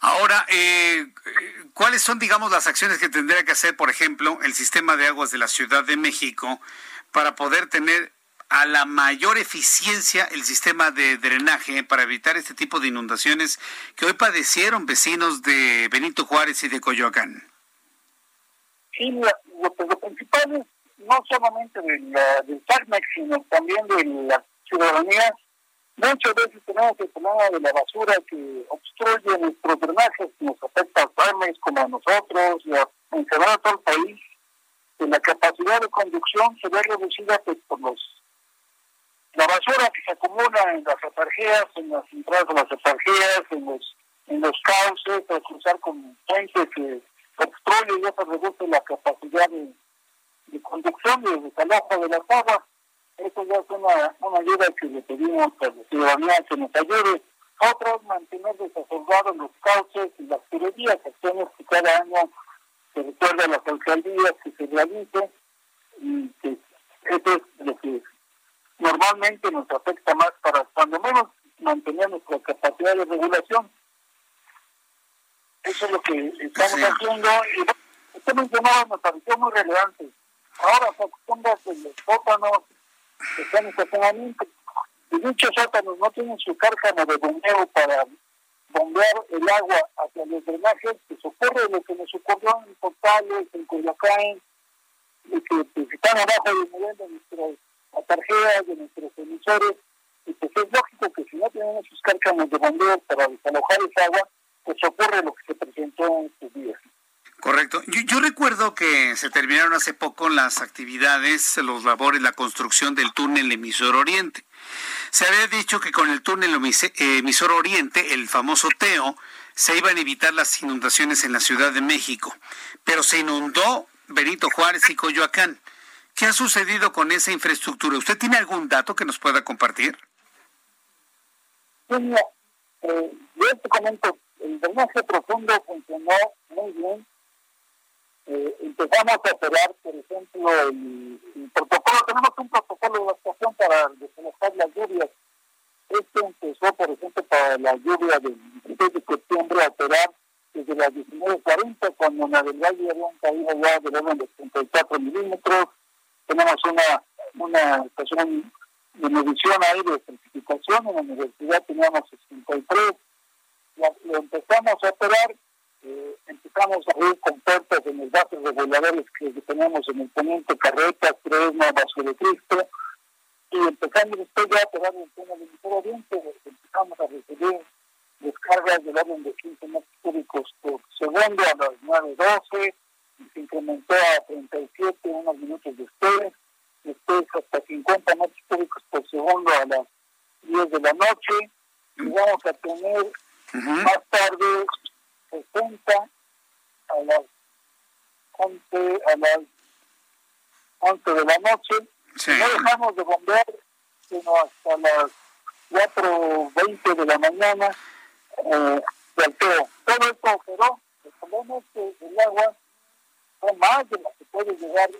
Speaker 1: Ahora, eh, ¿cuáles son, digamos, las acciones que tendría que hacer, por ejemplo, el sistema de aguas de la Ciudad de México para poder tener a la mayor eficiencia el sistema de drenaje para evitar este tipo de inundaciones que hoy padecieron vecinos de Benito Juárez y de Coyoacán?
Speaker 9: Sí, lo, principal es no solamente del, del sino también de la ciudadanía, muchas veces tenemos el problema de la basura que obstruye nuestros drenajes, que nos afecta a Farmes como a nosotros y a, todo el país, que la capacidad de conducción se ve reducida pues, por los la basura que se acumula en las atarjeas, en las entradas de las atarjeas, en los en los cauces, al cruzar con gente que obstruye y eso reduce la capacidad de, de conducción y de desalojo de las aguas. Eso ya es una, una ayuda que le pedimos a la ciudadanía que nos ayude. Otro mantener desasolvados los cauces y las tuberías, acciones que cada año se recuerda a las alcaldías que se realicen y que eso es lo que normalmente nos afecta más para cuando menos mantener nuestra capacidad de regulación. Eso es lo que estamos haciendo y usted mencionaba, me pareció muy relevante. Ahora se acostumbra que los sótanos están en estacionamiento y dichos sótanos no tienen su cárcamo de bombeo para bombear el agua hacia los drenajes, que se ocurre lo que nos ocurrió en Portales, en Coyoacán, y que pues, están abajo del nivel de nuestras tarjetas, de nuestros emisores, y pues es lógico que si no tenemos sus cárcanos de bombeo para desalojar esa agua, pues ocurre lo que se presentó en estos días.
Speaker 1: Correcto. Yo, yo, recuerdo que se terminaron hace poco las actividades, los labores, la construcción del túnel emisor oriente. Se había dicho que con el túnel emisor oriente, el famoso TEO, se iban a evitar las inundaciones en la Ciudad de México, pero se inundó Benito Juárez y Coyoacán. ¿Qué ha sucedido con esa infraestructura? ¿Usted tiene algún dato que nos pueda compartir?
Speaker 9: Sí, eh, yo te comento, el drenaje profundo funcionó muy bien eh, empezamos a operar, por ejemplo, el, protocolo, tenemos un protocolo de evacuación para desalojar las lluvias. Este empezó, por ejemplo, para la lluvia del 16 de septiembre a operar desde las 19.40, cuando en el Valle habían caído ya del orden de 34 milímetros. Tenemos una, una estación de medición ahí de certificación, en la universidad teníamos 63. lo empezamos a operar eh, empezamos a ir con puertas en los vasos reguladores que tenemos en el poniente, carretas, Fresno, Vaso de Cristo, y empezamos después ya a operar el tema del Oriente, empezamos a recibir descargas del orden de 15 metros cúbicos por segundo a las 9.12, y se incrementó a 37 unos minutos después, después hasta 50 metros cúbicos por segundo a las 10 de la noche, y vamos a tener más tarde 60 a las 11, a las 11 de la noche. No dejamos de bombear sino hasta las 4.20 de la mañana eh, de alteo. Todo esto operó. El problema es que el agua son más de las que puede llegar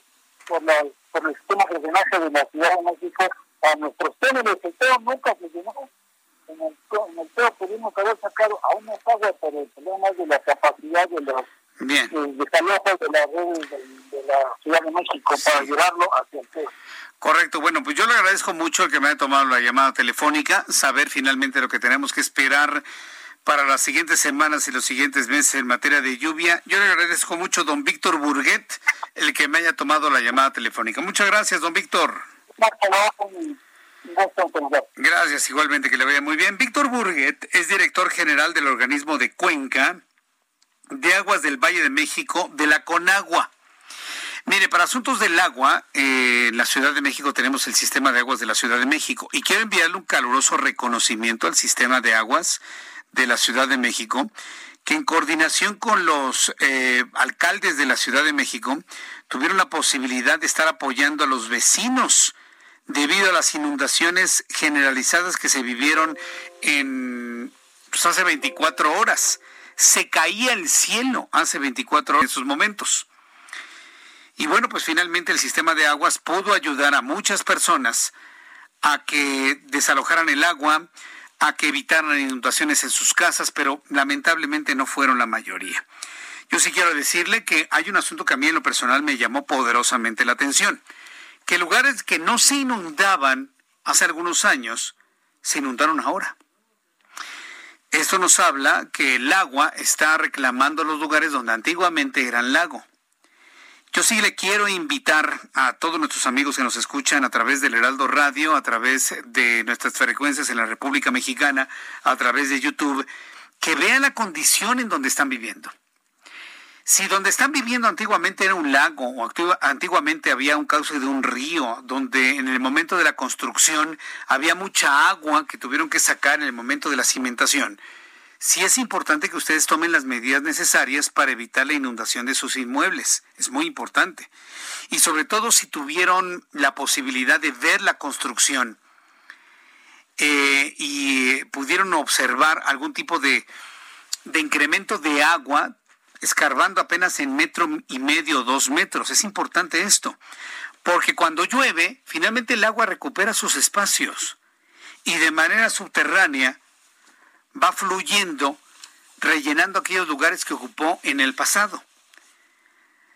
Speaker 9: por, la, por el sistema de drenaje de la Ciudad de México a nuestros túneles. El teo nunca se llenó en el, en el PEO pudimos haber sacado aún más agua, pero el problema es de la capacidad de los
Speaker 1: Bien.
Speaker 9: de, de la red de, la Ciudad de México para llevarlo hacia el PEO.
Speaker 1: Correcto, bueno, pues yo le agradezco mucho que me haya tomado la llamada telefónica, saber finalmente lo que tenemos que esperar para las siguientes semanas y los siguientes meses en materia de lluvia. Yo le agradezco mucho, don Víctor Burguet, el que me haya tomado la llamada telefónica. Muchas gracias, don Víctor. Gracias, igualmente que le vaya muy bien. Víctor Burguet es director general del organismo de Cuenca de Aguas del Valle de México de la Conagua. Mire, para asuntos del agua, eh, en la Ciudad de México tenemos el sistema de aguas de la Ciudad de México y quiero enviarle un caluroso reconocimiento al sistema de aguas de la Ciudad de México, que en coordinación con los eh, alcaldes de la Ciudad de México tuvieron la posibilidad de estar apoyando a los vecinos debido a las inundaciones generalizadas que se vivieron en pues, hace 24 horas. Se caía el cielo hace 24 horas en esos momentos. Y bueno, pues finalmente el sistema de aguas pudo ayudar a muchas personas a que desalojaran el agua, a que evitaran inundaciones en sus casas, pero lamentablemente no fueron la mayoría. Yo sí quiero decirle que hay un asunto que a mí en lo personal me llamó poderosamente la atención que lugares que no se inundaban hace algunos años, se inundaron ahora. Esto nos habla que el agua está reclamando los lugares donde antiguamente eran lago. Yo sí le quiero invitar a todos nuestros amigos que nos escuchan a través del Heraldo Radio, a través de nuestras frecuencias en la República Mexicana, a través de YouTube, que vean la condición en donde están viviendo. Si donde están viviendo antiguamente era un lago o antiguamente había un cauce de un río, donde en el momento de la construcción había mucha agua que tuvieron que sacar en el momento de la cimentación, sí es importante que ustedes tomen las medidas necesarias para evitar la inundación de sus inmuebles. Es muy importante. Y sobre todo si tuvieron la posibilidad de ver la construcción eh, y pudieron observar algún tipo de, de incremento de agua, escarbando apenas en metro y medio, dos metros. Es importante esto, porque cuando llueve, finalmente el agua recupera sus espacios y de manera subterránea va fluyendo, rellenando aquellos lugares que ocupó en el pasado.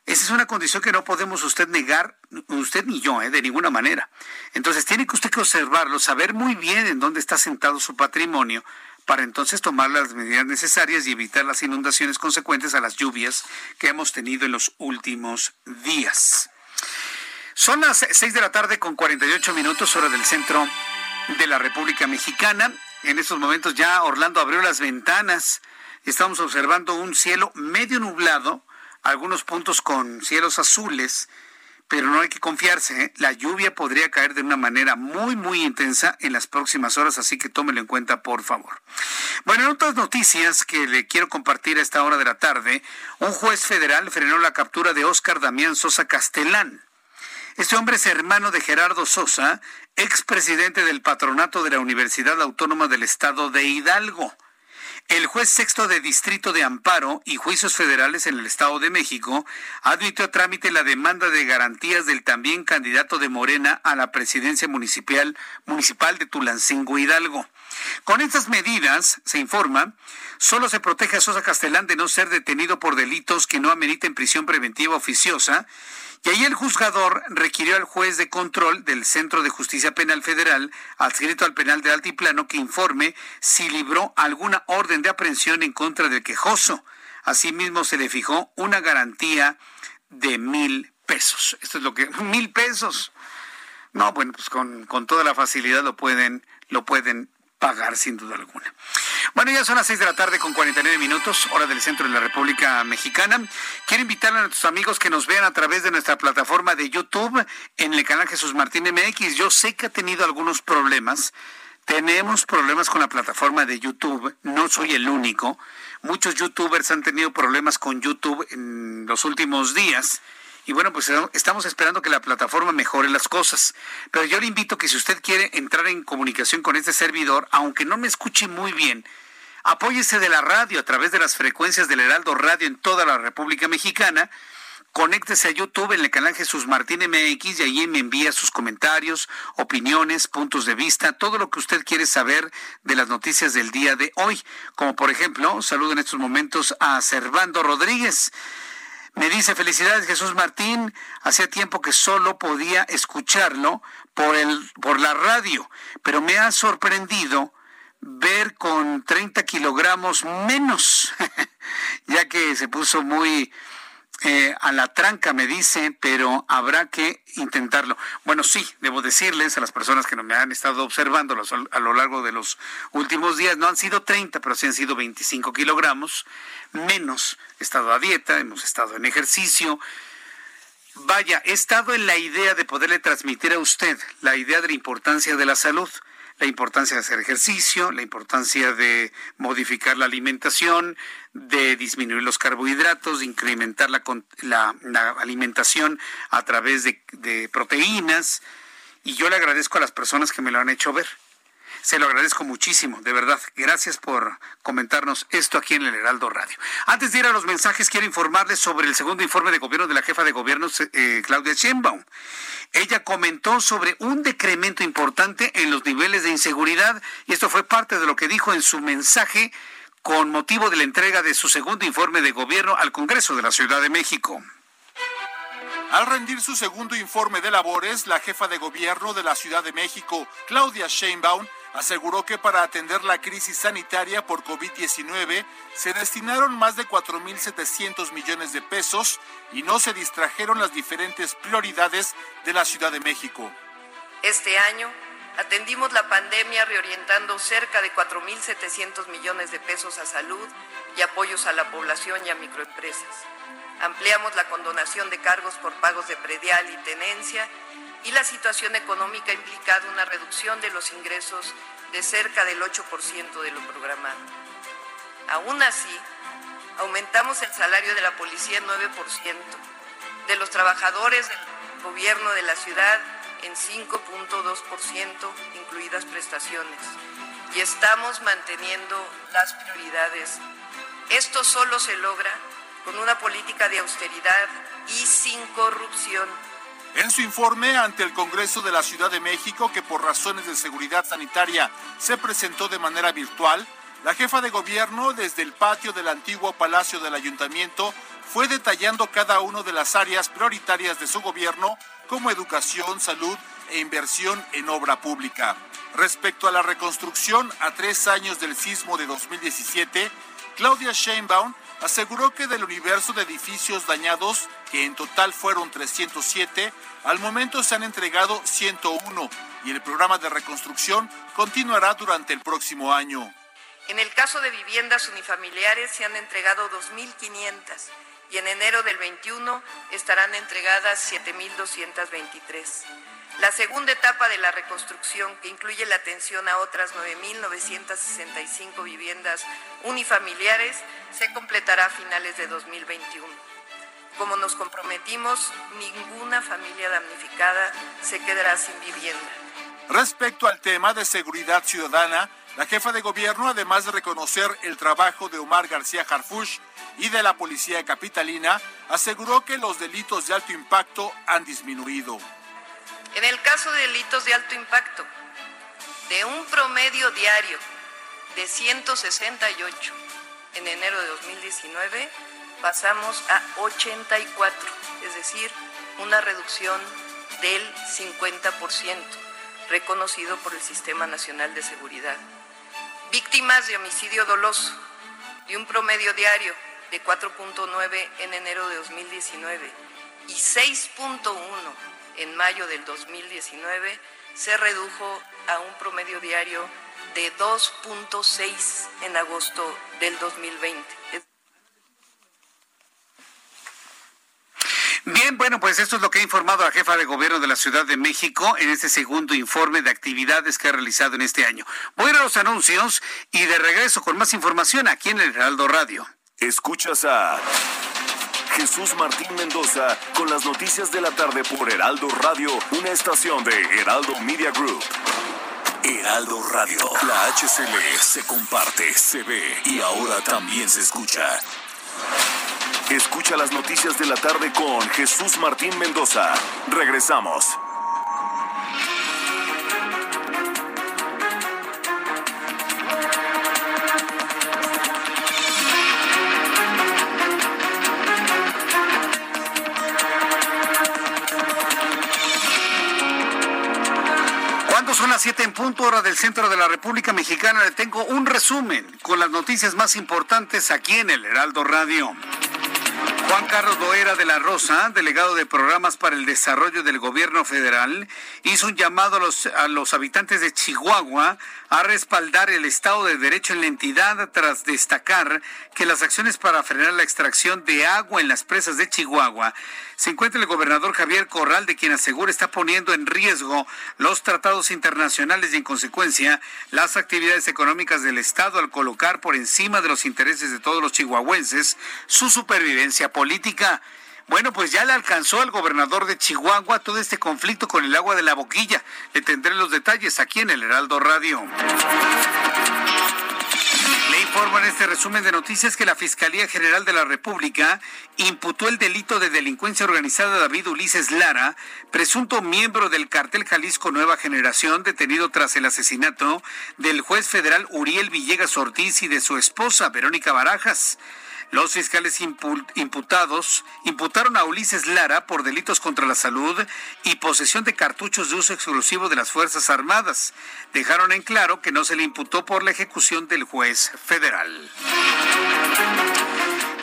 Speaker 1: Esa es una condición que no podemos usted negar, usted ni yo, ¿eh? de ninguna manera. Entonces tiene que usted que observarlo, saber muy bien en dónde está sentado su patrimonio para entonces tomar las medidas necesarias y evitar las inundaciones consecuentes a las lluvias que hemos tenido en los últimos días. Son las 6 de la tarde con 48 minutos hora del centro de la República Mexicana. En estos momentos ya Orlando abrió las ventanas. Estamos observando un cielo medio nublado algunos puntos con cielos azules, pero no hay que confiarse. ¿eh? La lluvia podría caer de una manera muy, muy intensa en las próximas horas, así que tómelo en cuenta, por favor. Bueno, en otras noticias que le quiero compartir a esta hora de la tarde, un juez federal frenó la captura de Óscar Damián Sosa Castelán. Este hombre es hermano de Gerardo Sosa, expresidente del patronato de la Universidad Autónoma del Estado de Hidalgo. El juez sexto de Distrito de Amparo y Juicios Federales en el Estado de México admitió a trámite la demanda de garantías del también candidato de Morena a la presidencia municipal, municipal de Tulancingo Hidalgo. Con estas medidas, se informa, solo se protege a Sosa Castellán de no ser detenido por delitos que no ameriten prisión preventiva oficiosa y ahí el juzgador requirió al juez de control del Centro de Justicia Penal Federal, adscrito al penal de Altiplano, que informe si libró alguna orden de aprehensión en contra del quejoso. Asimismo, se le fijó una garantía de mil pesos. Esto es lo que, mil pesos. No, bueno, pues con, con toda la facilidad lo pueden, lo pueden pagar sin duda alguna. Bueno, ya son las 6 de la tarde con 49 minutos, hora del centro de la República Mexicana. Quiero invitar a nuestros amigos que nos vean a través de nuestra plataforma de YouTube en el canal Jesús Martín MX. Yo sé que ha tenido algunos problemas. Tenemos problemas con la plataforma de YouTube. No soy el único. Muchos youtubers han tenido problemas con YouTube en los últimos días. Y bueno, pues estamos esperando que la plataforma mejore las cosas. Pero yo le invito que si usted quiere entrar en comunicación con este servidor, aunque no me escuche muy bien, apóyese de la radio a través de las frecuencias del Heraldo Radio en toda la República Mexicana. Conéctese a YouTube en el canal Jesús Martín MX y allí me envía sus comentarios, opiniones, puntos de vista, todo lo que usted quiere saber de las noticias del día de hoy. Como por ejemplo, saludo en estos momentos a Servando Rodríguez. Me dice, felicidades Jesús Martín, hacía tiempo que solo podía escucharlo por, el, por la radio, pero me ha sorprendido ver con 30 kilogramos menos, ya que se puso muy eh, a la tranca, me dice, pero habrá que intentarlo. Bueno, sí, debo decirles a las personas que no me han estado observando a lo largo de los últimos días, no han sido 30, pero sí han sido 25 kilogramos menos. He estado a dieta, hemos estado en ejercicio. Vaya, he estado en la idea de poderle transmitir a usted la idea de la importancia de la salud la importancia de hacer ejercicio, la importancia de modificar la alimentación, de disminuir los carbohidratos, de incrementar la, la, alimentación a través de, de proteínas. Y yo le agradezco a las personas que me lo han hecho ver. Se lo agradezco muchísimo, de verdad. Gracias por comentarnos esto aquí en el Heraldo Radio. Antes de ir a los mensajes, quiero informarles sobre el segundo informe de gobierno de la jefa de gobierno, eh, Claudia Sheinbaum. Ella comentó sobre un decremento importante en los niveles de inseguridad y esto fue parte de lo que dijo en su mensaje con motivo de la entrega de su segundo informe de gobierno al Congreso de la Ciudad de México.
Speaker 10: Al rendir su segundo informe de labores, la jefa de gobierno de la Ciudad de México, Claudia Sheinbaum, aseguró que para atender la crisis sanitaria por COVID-19 se destinaron más de 4.700 millones de pesos y no se distrajeron las diferentes prioridades de la Ciudad de México.
Speaker 11: Este año atendimos la pandemia reorientando cerca de 4.700 millones de pesos a salud y apoyos a la población y a microempresas. Ampliamos la condonación de cargos por pagos de predial y tenencia y la situación económica ha implicado una reducción de los ingresos de cerca del 8% de lo programado. Aún así, aumentamos el salario de la policía en 9%, de los trabajadores del gobierno de la ciudad en 5.2%, incluidas prestaciones, y estamos manteniendo las prioridades. Esto solo se logra con una política de austeridad y sin corrupción
Speaker 10: En su informe ante el Congreso de la Ciudad de México, que por razones de seguridad sanitaria se presentó de manera virtual, la jefa de gobierno desde el patio del antiguo Palacio del Ayuntamiento fue detallando cada una de las áreas prioritarias de su gobierno como educación, salud e inversión en obra pública. Respecto a la reconstrucción a tres años del sismo de 2017, Claudia Sheinbaum aseguró que del universo de edificios dañados, que en total fueron 307, al momento se han entregado 101 y el programa de reconstrucción continuará durante el próximo año.
Speaker 11: En el caso de viviendas unifamiliares se han entregado 2.500 y en enero del 21 estarán entregadas 7.223. La segunda etapa de la reconstrucción, que incluye la atención a otras 9.965 viviendas unifamiliares, se completará a finales de 2021. Como nos comprometimos, ninguna familia damnificada se quedará sin vivienda.
Speaker 10: Respecto al tema de seguridad ciudadana, la jefa de gobierno, además de reconocer el trabajo de Omar García Harfush y de la policía capitalina, aseguró que los delitos de alto impacto han disminuido.
Speaker 11: En el caso de delitos de alto impacto, de un promedio diario de 168 en enero de 2019, pasamos a 84, es decir, una reducción del 50%, reconocido por el Sistema Nacional de Seguridad. Víctimas de homicidio doloso, de un promedio diario de 4.9 en enero de 2019 y 6.1 en mayo del 2019 se redujo a un promedio diario de 2.6 en agosto del 2020.
Speaker 1: Bien, bueno, pues esto es lo que ha informado la jefa de gobierno de la Ciudad de México en este segundo informe de actividades que ha realizado en este año. Voy a los anuncios y de regreso con más información aquí en el Heraldo Radio.
Speaker 8: Escuchas a Jesús Martín Mendoza con las noticias de la tarde por Heraldo Radio, una estación de Heraldo Media Group. Heraldo Radio, la HCL se comparte, se ve y ahora también se escucha. Escucha las noticias de la tarde con Jesús Martín Mendoza. Regresamos.
Speaker 1: Cuando son las 7 en punto hora del centro de la República Mexicana, le tengo un resumen con las noticias más importantes aquí en el Heraldo Radio. Juan Carlos Loera de la Rosa, delegado de programas para el desarrollo del gobierno federal, hizo un llamado a los, habitantes de Chihuahua a respaldar el Estado de Derecho en la entidad tras destacar que las acciones para frenar la extracción de agua en las presas de Chihuahua se encuentra el gobernador Javier Corral, de quien asegura está poniendo en riesgo los tratados internacionales y en consecuencia las actividades económicas del Estado al colocar por encima de los intereses de todos los chihuahuenses su supervivencia política. Bueno, pues ya le alcanzó al gobernador de Chihuahua todo este conflicto con el agua de la boquilla. Le tendré los detalles aquí en el Heraldo Radio. Le informo en este resumen de noticias que la Fiscalía General de la República imputó el delito de delincuencia organizada a David Ulises Lara, presunto miembro del cartel Jalisco Nueva Generación, detenido tras el asesinato del juez federal Uriel Villegas Ortiz y de su esposa Verónica Barajas. Los fiscales imputados imputaron a Ulises Lara por delitos contra la salud y posesión de cartuchos de uso exclusivo de las Fuerzas Armadas. Dejaron en claro que no se le imputó por la ejecución del juez federal.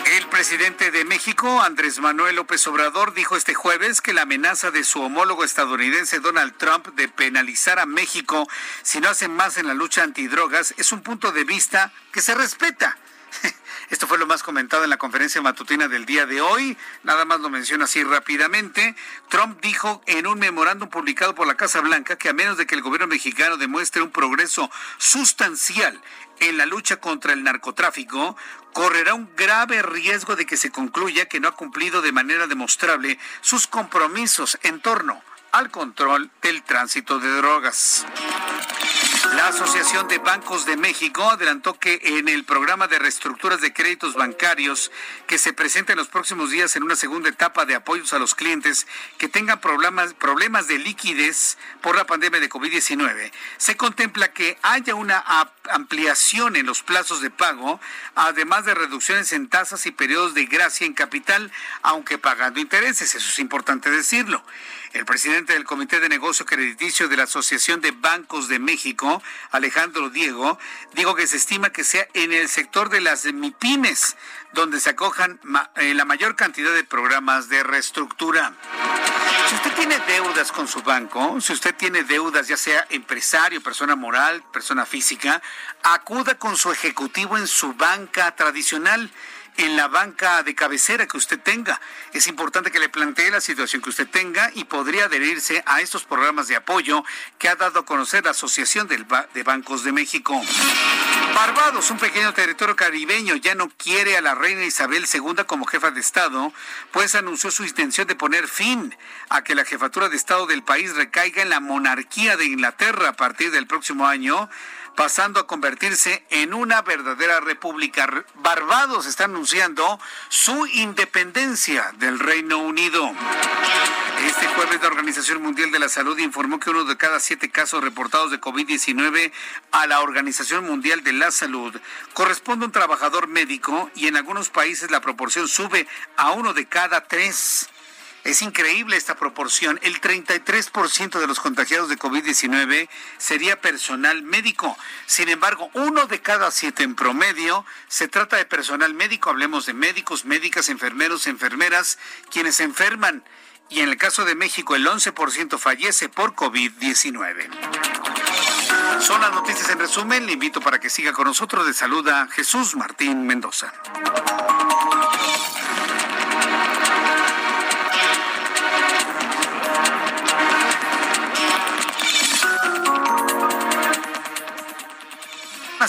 Speaker 1: El presidente de México, Andrés Manuel López Obrador, dijo este jueves que la amenaza de su homólogo estadounidense Donald Trump de penalizar a México si no hacen más en la lucha antidrogas es un punto de vista que se respeta. Esto fue lo más comentado en la conferencia matutina del día de hoy. Nada más lo menciono así rápidamente. Trump dijo en un memorándum publicado por la Casa Blanca que a menos de que el gobierno mexicano demuestre un progreso sustancial en la lucha contra el narcotráfico, correrá un grave riesgo de que se concluya que no ha cumplido de manera demostrable sus compromisos en torno al control del tránsito de drogas. La Asociación de Bancos de México adelantó que en el programa de reestructuras de créditos bancarios que se presenta en los próximos días en una segunda etapa de apoyos a los clientes que tengan problemas, problemas de liquidez por la pandemia de COVID-19, se contempla que haya una ampliación en los plazos de pago, además de reducciones en tasas y periodos de gracia en capital, aunque pagando intereses. Eso es importante decirlo. El presidente del Comité de Negocio Crediticio de la Asociación de Bancos de México, Alejandro Diego, dijo que se estima que sea en el sector de las MIPIMES donde se acojan eh, la mayor cantidad de programas de reestructura. Si usted tiene deudas con su banco, si usted tiene deudas ya sea empresario, persona moral, persona física, acuda con su ejecutivo en su banca tradicional en la banca de cabecera que usted tenga. Es importante que le plantee la situación que usted tenga y podría adherirse a estos programas de apoyo que ha dado a conocer la Asociación de Bancos de México. Barbados, un pequeño territorio caribeño, ya no quiere a la reina Isabel II como jefa de Estado, pues anunció su intención de poner fin a que la jefatura de Estado del país recaiga en la monarquía de Inglaterra a partir del próximo año pasando a convertirse en una verdadera república. Barbados está anunciando su independencia del Reino Unido. Este jueves la Organización Mundial de la Salud informó que uno de cada siete casos reportados de COVID-19 a la Organización Mundial de la Salud corresponde a un trabajador médico y en algunos países la proporción sube a uno de cada tres. Es increíble esta proporción. El 33% de los contagiados de COVID-19 sería personal médico. Sin embargo, uno de cada siete en promedio se trata de personal médico. Hablemos de médicos, médicas, enfermeros, enfermeras, quienes se enferman. Y en el caso de México, el 11% fallece por COVID-19. Son las noticias en resumen. Le invito para que siga con nosotros. De saluda Jesús Martín Mendoza.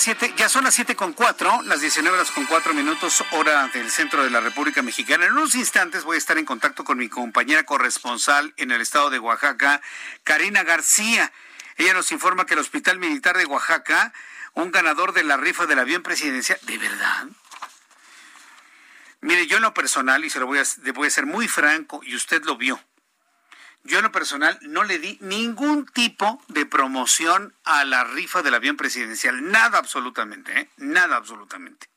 Speaker 1: Ya son las siete con cuatro, las 19 horas con cuatro minutos, hora del centro de la República Mexicana. En unos instantes voy a estar en contacto con mi compañera corresponsal en el estado de Oaxaca, Karina García. Ella nos informa que el Hospital Militar de Oaxaca, un ganador de la rifa del avión presidencial, ¿de verdad? Mire, yo en lo personal, y se lo voy a, voy a ser muy franco, y usted lo vio, yo en lo personal no le di ningún tipo de promoción a la rifa del avión presidencial. Nada absolutamente, ¿eh? Nada absolutamente.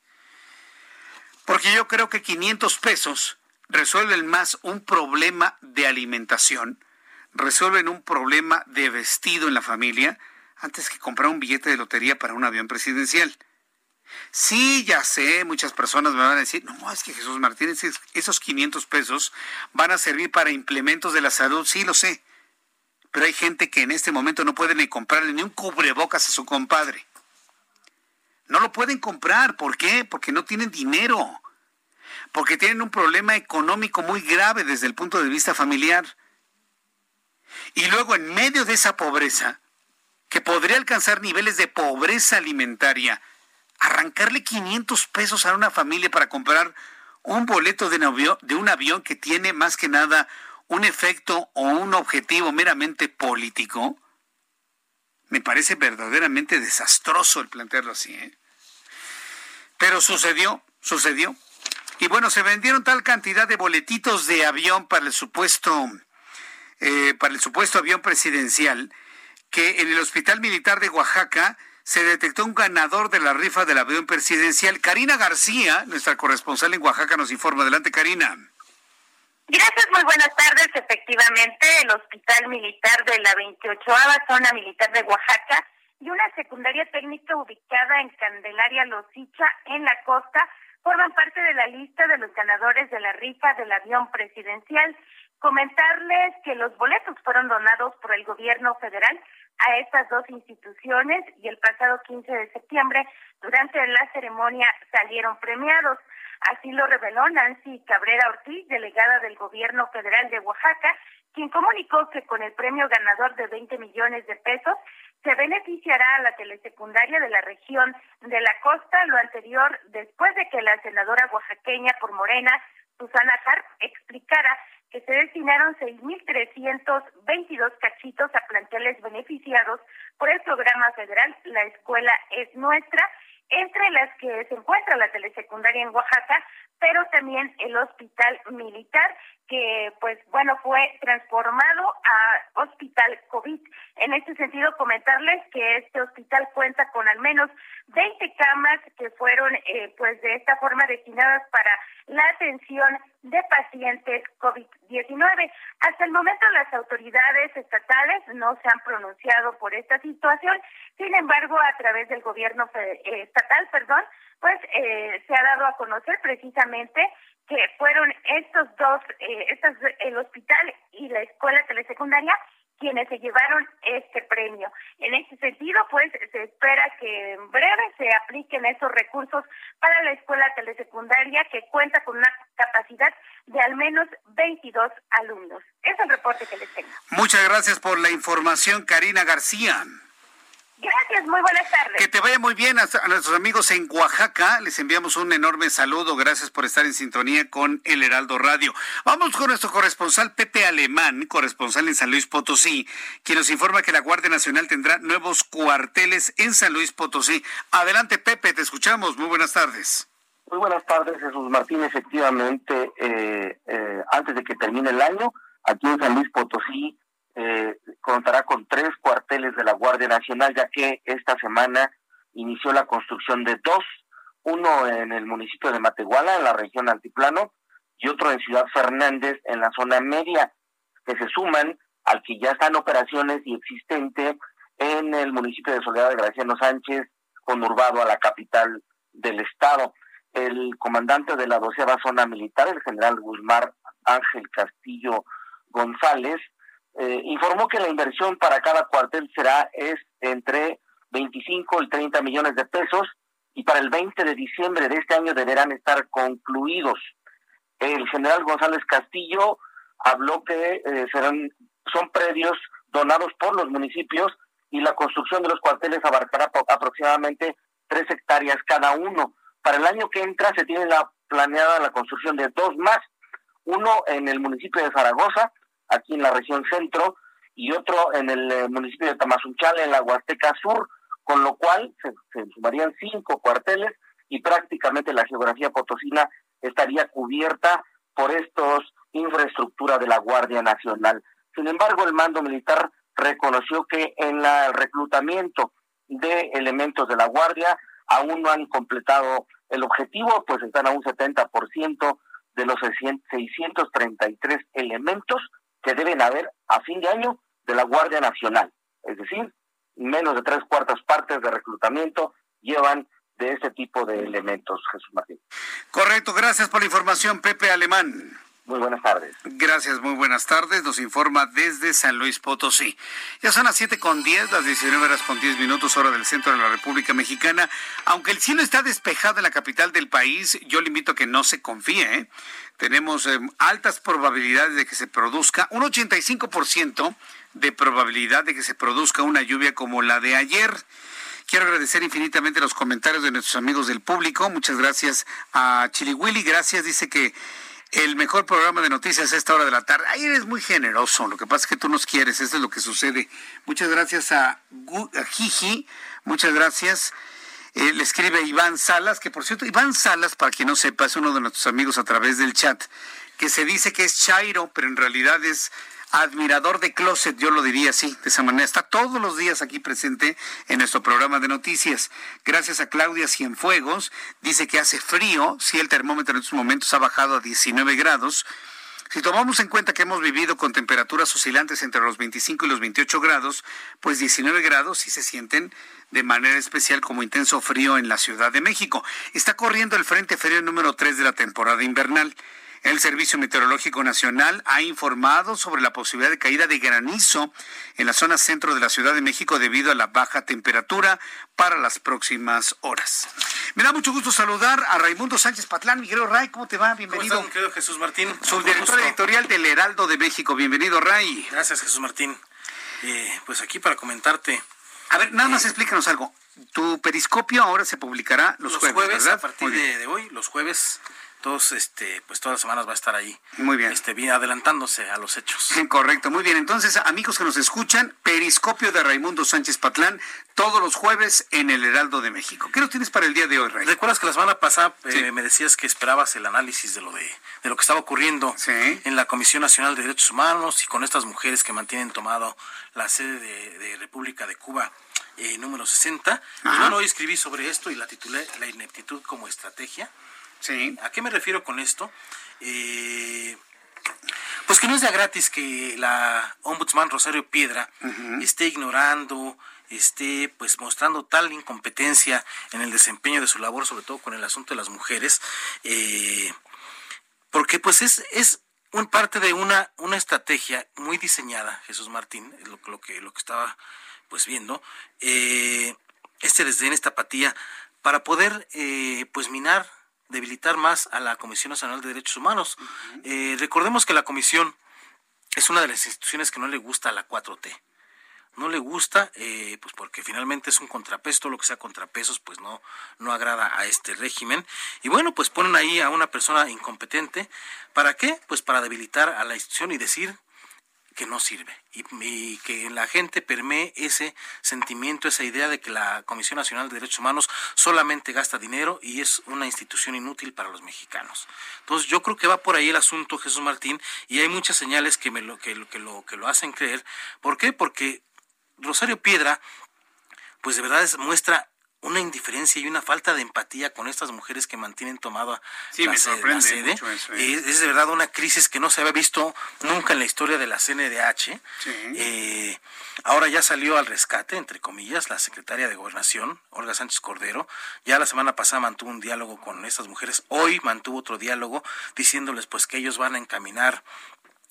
Speaker 1: Porque yo creo que 500 pesos resuelven más un problema de alimentación, resuelven un problema de vestido en la familia, antes que comprar un billete de lotería para un avión presidencial. Sí, ya sé, muchas personas me van a decir, no, es que Jesús Martínez, esos 500 pesos van a servir para implementos de la salud, sí lo sé, pero hay gente que en este momento no puede ni comprarle ni un cubrebocas a su compadre. No lo pueden comprar, ¿por qué? Porque no tienen dinero, porque tienen un problema económico muy grave desde el punto de vista familiar. Y luego en medio de esa pobreza, que podría alcanzar niveles de pobreza alimentaria, arrancarle 500 pesos a una familia para comprar un boleto de un, avión, que tiene más que nada un efecto o un objetivo meramente político, me parece verdaderamente desastroso el plantearlo así. ¿eh? Pero sucedió, sucedió. Y bueno, se vendieron tal cantidad de boletitos de avión para el supuesto, eh, para el supuesto avión presidencial que en el Hospital Militar de Oaxaca se detectó un ganador de la rifa del avión presidencial. Karina García, nuestra corresponsal en Oaxaca, nos informa. Adelante, Karina.
Speaker 12: Gracias, muy buenas tardes. Efectivamente, el Hospital Militar de la 28 Zona Militar de Oaxaca y una secundaria técnica ubicada en Candelaria Losicha, en la costa, forman parte de la lista de los ganadores de la rifa del avión presidencial. Comentarles que los boletos fueron donados por el gobierno federal a estas dos instituciones y el pasado 15 de septiembre, durante la ceremonia, salieron premiados. Así lo reveló Nancy Cabrera Ortiz, delegada del gobierno federal de Oaxaca, quien comunicó que con el premio ganador de 20 millones de pesos se beneficiará a la telesecundaria de la región de la costa, lo anterior después de que la senadora oaxaqueña por Morena, Susana Harp, explicara que se destinaron 6.322 cachitos a planteles beneficiados por el programa federal La Escuela es Nuestra, entre las que se encuentra la telesecundaria en Oaxaca, pero también el hospital militar que pues bueno fue transformado a hospital COVID. En este sentido comentarles que este hospital cuenta con al menos 20 camas que fueron eh, pues de esta forma destinadas para la atención de pacientes COVID-19. Hasta el momento las autoridades estatales no se han pronunciado por esta situación, sin embargo a través del gobierno eh, estatal, perdón, pues eh, se ha dado a conocer precisamente que fueron estos dos, eh, estos, el hospital y la escuela telesecundaria quienes se llevaron este premio. En este sentido, pues se espera que en breve se apliquen esos recursos para la escuela telesecundaria que cuenta con una capacidad de al menos 22 alumnos. Es el reporte que les tengo.
Speaker 1: Muchas gracias por la información, Karina García.
Speaker 12: Gracias, muy buenas tardes.
Speaker 1: Que te vaya muy bien a, nuestros amigos en Oaxaca. Les enviamos un enorme saludo. Gracias por estar en sintonía con El Heraldo Radio. Vamos con nuestro corresponsal Pepe Alemán, corresponsal en San Luis Potosí, quien nos informa que la Guardia Nacional tendrá nuevos cuarteles en San Luis Potosí. Adelante, Pepe, te escuchamos. Muy buenas tardes.
Speaker 13: Muy buenas tardes, Jesús Martín. Efectivamente, eh, eh, antes de que termine el año, aquí en San Luis Potosí eh, contará con tres cuarteles de la Guardia Nacional, ya que esta semana inició la construcción de dos, uno en el municipio de Matehuala, en la región altiplano, y otro en Ciudad Fernández, en la zona media, que se suman al que ya están operaciones y existente en el municipio de Soledad de Graciano Sánchez, conurbado a la capital del estado. El comandante de la doceava zona militar, el general Guzmán Ángel Castillo González, eh, informó que la inversión para cada cuartel será es entre 25 y 30 millones de pesos y para el 20 de diciembre de este año deberán estar concluidos. El general González Castillo habló que eh, serán son predios donados por los municipios y la construcción de los cuarteles abarcará aproximadamente tres hectáreas cada uno. Para el año que entra se tiene la planeada la construcción de dos más, uno en el municipio de Zaragoza aquí en la región centro, y otro en el eh, municipio de Tamazunchale, en la Huasteca Sur, con lo cual se, sumarían cinco cuarteles y prácticamente la geografía potosina estaría cubierta por estos infraestructura de la Guardia Nacional. Sin embargo, el mando militar reconoció que en el reclutamiento de elementos de la Guardia aún no han completado el objetivo, pues están a un 70% de los 633 elementos que deben haber a fin de año de la Guardia Nacional. Es decir, menos de tres cuartas partes de reclutamiento llevan de este tipo de elementos, Jesús Martín.
Speaker 1: Correcto, gracias por la información, Pepe Alemán.
Speaker 13: Muy buenas tardes.
Speaker 1: Gracias, muy buenas tardes. Nos informa desde San Luis Potosí. Ya son las siete con diez, las 19 horas con 10 minutos, hora del centro de la República Mexicana. Aunque el cielo está despejado en la capital del país, yo le invito a que no se confíe. ¿eh? Tenemos eh, altas probabilidades de que se produzca, un 85% de probabilidad de que se produzca una lluvia como la de ayer. Quiero agradecer infinitamente los comentarios de nuestros amigos del público. Muchas gracias a Chili Willy. Gracias, dice que el mejor programa de noticias a esta hora de la tarde. Ahí eres muy generoso, lo que pasa es que tú nos quieres, eso es lo que sucede. Muchas gracias a, Gigi, muchas gracias. Eh, le escribe Iván Salas, que por cierto, Iván Salas, para quien no sepa, es uno de nuestros amigos a través del chat, que se dice que es Chairo, pero en realidad es admirador de closet, yo lo diría así, de esa manera. Está todos los días aquí presente en nuestro programa de noticias. Gracias a Claudia Cienfuegos, dice que hace frío, si el termómetro en estos momentos ha bajado a 19 grados. Si tomamos en cuenta que hemos vivido con temperaturas oscilantes entre los 25 y los 28 grados, pues 19 grados sí se sienten de manera especial como intenso frío en la Ciudad de México. Está corriendo el Frente Frío número 3 de la temporada invernal. El Servicio Meteorológico Nacional ha informado sobre la posibilidad de caída de granizo en la zona centro de la Ciudad de México debido a la baja temperatura para las próximas horas. Me da mucho gusto saludar a Raimundo Sánchez Patlán. Miguel Ray, ¿cómo te va? Bienvenido.
Speaker 14: ¿Cómo querido Jesús Martín?
Speaker 1: Subdirector editorial del Heraldo de México. Bienvenido, Ray.
Speaker 14: Gracias, Jesús Martín. Eh, pues aquí para comentarte.
Speaker 1: A ver, nada más explícanos algo. Tu periscopio ahora se publicará los, jueves, ¿verdad?
Speaker 14: A partir de, hoy, los jueves todos, este, pues todas las semanas va a estar ahí.
Speaker 1: Muy bien.
Speaker 14: Este, bien adelantándose a los hechos.
Speaker 1: Correcto, muy bien. Entonces, amigos que nos escuchan, Periscopio de Raimundo Sánchez Patlán, todos los jueves en el Heraldo de México. ¿Qué nos tienes para el día de hoy, Ray?
Speaker 14: ¿Recuerdas que la semana pasada eh, me decías que esperabas el análisis de lo de, de lo que estaba ocurriendo en la Comisión Nacional de Derechos Humanos y con estas mujeres que mantienen tomado la sede de, República de Cuba? Eh, número 60. Y bueno, hoy escribí sobre esto y la titulé La ineptitud como estrategia.
Speaker 1: Sí.
Speaker 14: ¿A qué me refiero con esto? Eh, pues que no es de gratis que la ombudsman Rosario Piedra esté ignorando, esté pues mostrando tal incompetencia en el desempeño de su labor, sobre todo con el asunto de las mujeres, eh, porque pues es, es un parte de una, una estrategia muy diseñada, Jesús Martín, es lo, lo, que, lo que estaba pues viendo, eh, este desdén, esta apatía, para poder eh, pues minar debilitar más a la Comisión Nacional de Derechos Humanos. Eh, recordemos que la Comisión es una de las instituciones que no le gusta a la 4T. No le gusta, eh, pues porque finalmente es un contrapeso, todo lo que sea contrapesos, pues no, no agrada a este régimen. Y bueno, pues ponen ahí a una persona incompetente. ¿Para qué? Pues para debilitar a la institución y decir que no sirve y, que en la gente permee ese sentimiento, esa idea de que la Comisión Nacional de Derechos Humanos solamente gasta dinero y es una institución inútil para los mexicanos. Entonces yo creo que va por ahí el asunto, Jesús Martín, y hay muchas señales que, me lo, que, que, lo, que lo hacen creer. ¿Por qué? Porque Rosario Piedra, pues de verdad muestra una indiferencia y una falta de empatía con estas mujeres que mantienen tomada la, sede. ¿eh? es, de verdad una crisis que no se había visto nunca en la historia de la CNDH. Eh, ahora ya salió al rescate, entre comillas, la secretaria de Gobernación, Olga Sánchez Cordero. Ya la semana pasada mantuvo un diálogo con estas mujeres. Hoy mantuvo otro diálogo diciéndoles pues que ellos van a encaminar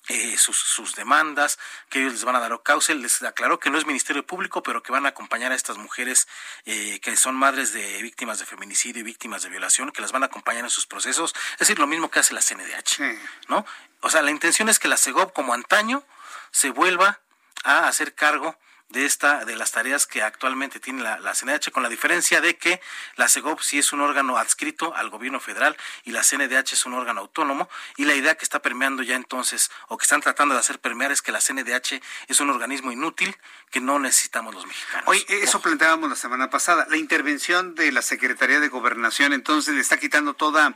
Speaker 14: eh, sus, sus, demandas, que ellos les van a dar causa. Les aclaró que no es Ministerio Público, pero que van a acompañar a estas mujeres eh, que son madres de víctimas de feminicidio y víctimas de violación, que las van a acompañar en sus procesos. Es decir, lo mismo que hace la CNDH, ¿no? O sea, la intención es que la CEGOP, como antaño, se vuelva a hacer cargo de esta de las tareas que actualmente tiene la, la, CNDH, con la diferencia de que la CEGOP sí es un órgano adscrito al gobierno federal y la CNDH es un órgano autónomo y la idea que está permeando ya entonces o que están tratando de hacer permear es que la CNDH es un organismo inútil que no necesitamos los mexicanos.
Speaker 1: Hoy eso planteábamos la semana pasada, la intervención de la Secretaría de Gobernación entonces le está quitando toda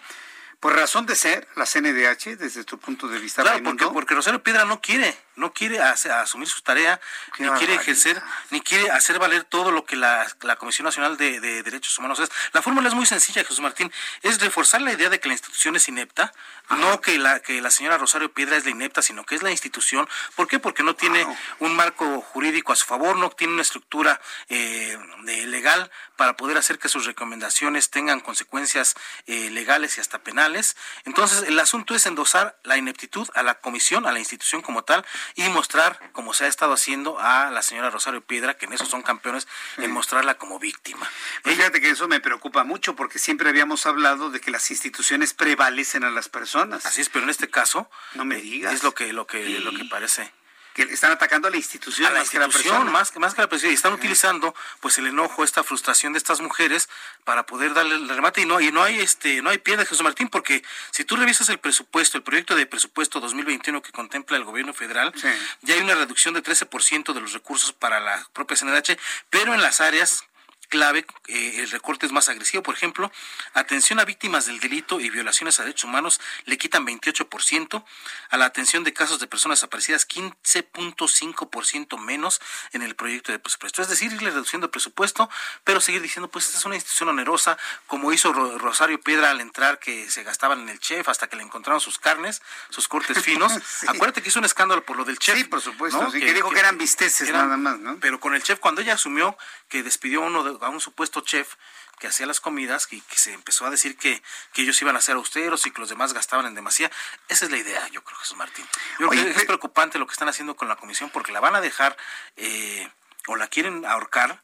Speaker 1: por razón de ser, la CNDH, desde tu punto de vista.
Speaker 14: Claro, porque, porque Rosario Piedra no quiere, no quiere asumir su tarea, ni quiere ejercer, ni quiere hacer valer todo lo que la, Comisión Nacional de, Derechos Humanos es. La fórmula es muy sencilla, Jesús Martín, es reforzar la idea de que la institución es inepta, no que la, que la señora Rosario Piedra es la inepta, sino que es la institución. ¿Por qué? Porque no tiene un marco jurídico a su favor, no tiene una estructura eh, legal para poder hacer que sus recomendaciones tengan consecuencias eh, legales y hasta penales. Entonces, el asunto es endosar la ineptitud a la comisión, a la institución como tal, y mostrar, como se ha estado haciendo a la señora Rosario Piedra, que en eso son campeones, en mostrarla como víctima.
Speaker 1: Pues fíjate que eso me preocupa mucho, porque siempre habíamos hablado de que las instituciones prevalecen a las personas.
Speaker 14: Así es, pero en este caso,
Speaker 1: no me digas.
Speaker 14: Es lo que, lo que, lo que parece
Speaker 1: que están atacando a la institución,
Speaker 14: a la más que la persona. Más, más que la persona. Y están utilizando pues el enojo, esta frustración de estas mujeres para poder darle el remate. Y no, y no hay este, no hay piedra, Jesús Martín, porque si tú revisas el presupuesto, el proyecto de presupuesto 2021 que contempla el gobierno federal, ya hay una reducción de 13% de los recursos para la propia CNDH, pero en las áreas clave, eh, el recorte es más agresivo. Por ejemplo, atención a víctimas del delito y violaciones a derechos humanos le quitan 28%, a la atención de casos de personas desaparecidas 15.5% menos en el proyecto de presupuesto. Es decir, irle reduciendo el presupuesto, pero seguir diciendo, pues esta es una institución onerosa, como hizo Rosario Piedra al entrar, que se gastaban en el chef hasta que le encontraron sus carnes, sus cortes finos. Acuérdate que hizo un escándalo por lo del chef.
Speaker 1: Sí, por supuesto. que, dijo que, eran bisteces nada más, ¿no?
Speaker 14: Pero con el chef, cuando ella asumió que despidió a uno de, a un supuesto chef que hacía las comidas y que se empezó a decir que, que ellos iban a ser austeros y que los demás gastaban en demasía. Esa es la idea, yo creo, Jesús Martín. Yo creo que es preocupante lo que están haciendo con la comisión porque la van a dejar eh, o la quieren ahorcar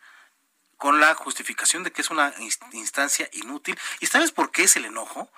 Speaker 14: con la justificación de que es una instancia inútil. ¿Y sabes por qué es el enojo?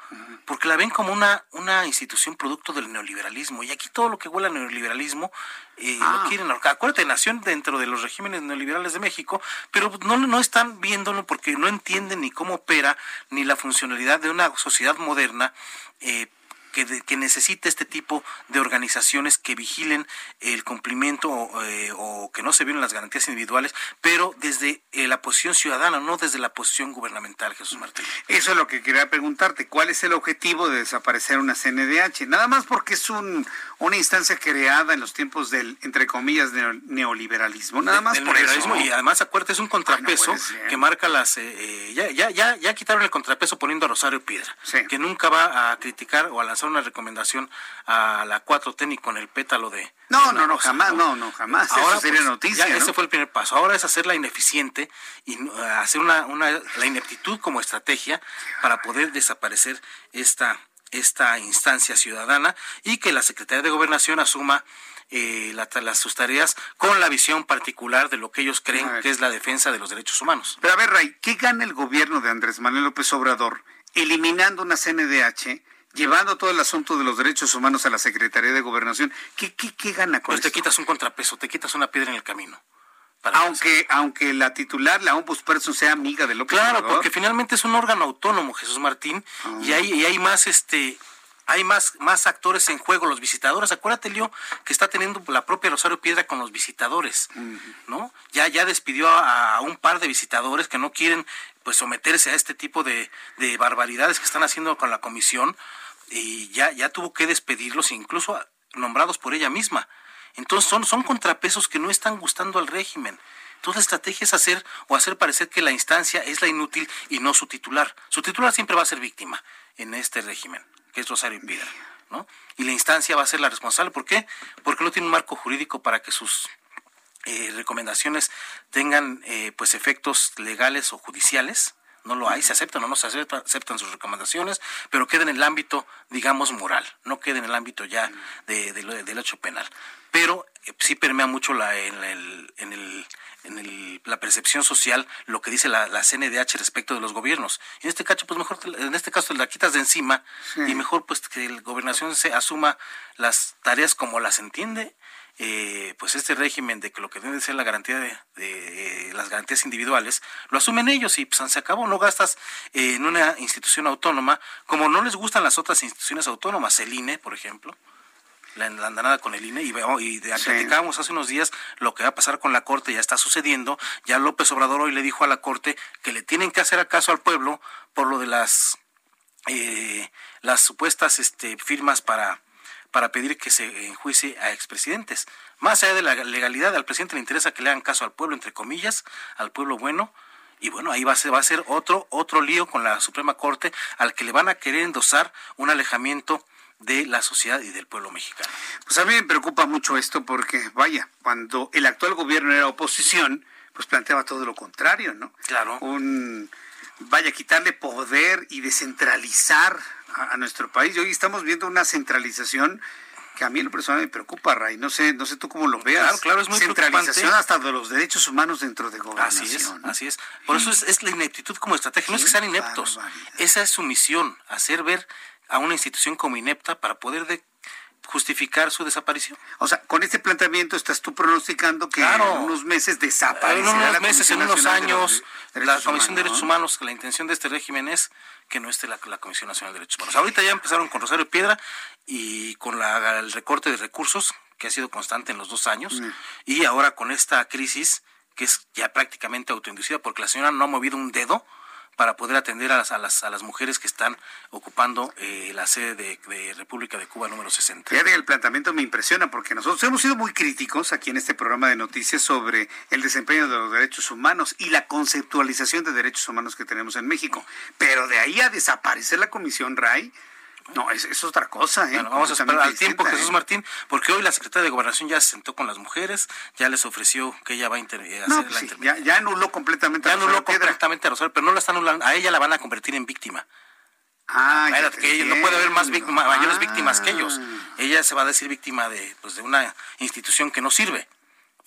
Speaker 14: Porque la ven como una, una institución producto del neoliberalismo. Y aquí todo lo que huele al neoliberalismo eh, lo ah. quieren ahorcar. Acuérdate, nació dentro de los regímenes neoliberales de México, pero no, no están viéndolo porque no entienden ni cómo opera ni la funcionalidad de una sociedad moderna. Eh, que, que necesita este tipo de organizaciones que vigilen el cumplimiento eh, o que no se violen las garantías individuales, pero desde eh, la posición ciudadana, no desde la posición gubernamental, Jesús Martín.
Speaker 1: Eso es lo que quería preguntarte. ¿Cuál es el objetivo de desaparecer una CNDH? Nada más porque es un, una instancia creada en los tiempos del, entre comillas, neoliberalismo. Nada más por eso.
Speaker 14: Y además, acuérdate, es un contrapeso que marca las... Eh, ya, ya, ya, ya quitaron el contrapeso poniendo a Rosario Piedra, que nunca va a criticar o a lanzar una recomendación a la 4T con el pétalo de...
Speaker 1: No, no, no, jamás, no, no, jamás. Ahora sería pues, noticia.
Speaker 14: Ese fue el primer paso. Ahora es hacerla ineficiente y hacer una, una, la ineptitud como estrategia para poder desaparecer esta, esta instancia ciudadana y que la Secretaría de Gobernación asuma eh, las, sus tareas con la visión particular de lo que ellos creen que es la defensa de los derechos humanos.
Speaker 1: Pero a ver, Ray, ¿qué gana el gobierno de Andrés Manuel López Obrador eliminando una CNDH llevando todo el asunto de los derechos humanos a la Secretaría de Gobernación, ¿qué, qué, qué gana con
Speaker 14: pues te quitas un contrapeso, te quitas una piedra en el camino.
Speaker 1: Aunque, aunque la titular, la ombudsperson, sea amiga de López
Speaker 14: Claro, porque finalmente es un órgano autónomo, Jesús Martín, y, hay, y hay más este hay más, más actores en juego, los visitadores. Acuérdate, Leo, que está teniendo la propia Rosario Piedra con los visitadores, ¿no? Ya, ya despidió a, un par de visitadores que no quieren pues someterse a este tipo de, de barbaridades que están haciendo con la comisión y ya, ya tuvo que despedirlos, incluso nombrados por ella misma. Entonces son, son contrapesos que no están gustando al régimen. Entonces la estrategia es hacer o hacer parecer que la instancia es la inútil y no su titular. Su titular siempre va a ser víctima en este régimen, que es Rosario Piedra. ¿no? Y la instancia va a ser la responsable. ¿Por qué? Porque no tiene un marco jurídico para que sus eh, recomendaciones tengan eh, pues efectos legales o judiciales no lo hay, se aceptan o no se aceptan, sus recomendaciones, pero queda en el ámbito, digamos, moral, no queda en el ámbito ya de, del hecho penal. Pero eh, sí permea mucho la, en, el, en, el, en el, la percepción social lo que dice la, la, CNDH respecto de los gobiernos. En este caso, pues mejor, en este caso la quitas de encima y mejor pues que la gobernación se asuma las tareas como las entiende eh, pues este régimen de que lo que debe ser la garantía de, eh, las garantías individuales, lo asumen ellos y pues se acabó, no gastas en una institución autónoma, como no les gustan las otras instituciones autónomas, el INE, por ejemplo, la, andanada con el INE y, y hace unos días lo que va a pasar con la Corte ya está sucediendo, ya López Obrador hoy le dijo a la Corte que le tienen que hacer acaso al pueblo por lo de las eh, las supuestas este, firmas para para pedir que se enjuicie a expresidentes. Más allá de la legalidad, al presidente le interesa que le hagan caso al pueblo, entre comillas, al pueblo bueno, y bueno, ahí va a ser, va a ser otro, otro lío con la Suprema Corte al que le van a querer endosar un alejamiento de la sociedad y del pueblo mexicano.
Speaker 1: Pues a mí me preocupa mucho esto porque, vaya, cuando el actual gobierno era oposición, pues planteaba todo lo contrario, ¿no?
Speaker 14: Claro.
Speaker 1: Un, vaya, quitarle poder y descentralizar a, nuestro país. Y hoy estamos viendo una centralización que a mí lo personal me preocupa, Ray. No sé, no sé tú cómo lo veas.
Speaker 14: Claro, claro, es muy
Speaker 1: Centralización hasta de los derechos humanos dentro de gobernación.
Speaker 14: Así es, así es. Por eso es, la ineptitud como estrategia. No es que sean ineptos. Esa es su misión, hacer ver a una institución como inepta para poder de justificar su desaparición.
Speaker 1: O sea, con este planteamiento estás tú pronosticando que en unos meses desaparecerá
Speaker 14: En unos meses, en unos años, la Comisión de Derechos Humanos, la intención de este régimen es que no esté la, Comisión Nacional de Derechos Humanos. Ahorita ya empezaron con Rosario Piedra y con la, el recorte de recursos, que ha sido constante en los dos años, mm. y ahora con esta crisis, que es ya prácticamente autoinducida, porque la señora no ha movido un dedo, para poder atender a las, a las, a las mujeres que están ocupando eh, la sede de, República de Cuba número 60.
Speaker 1: el planteamiento me impresiona porque nosotros hemos sido muy críticos aquí en este programa de noticias sobre el desempeño de los derechos humanos y la conceptualización de derechos humanos que tenemos en México. Pero de ahí a desaparecer la Comisión RAI, no, es, es otra cosa, ¿eh?
Speaker 14: vamos a esperar al tiempo, Jesús ¿eh? Martín, porque hoy la secretaria de Gobernación ya se sentó con las mujeres, ya les ofreció que ella va a hacer la
Speaker 1: pues ya, ya, anuló completamente
Speaker 14: ya a anuló completamente a Rosario, pero no la están anulando, a ella la van a convertir en víctima.
Speaker 1: Ah,
Speaker 14: que no puede haber más mayores víctimas que ellos. Ella se va a decir víctima de, pues, de una institución que no sirve.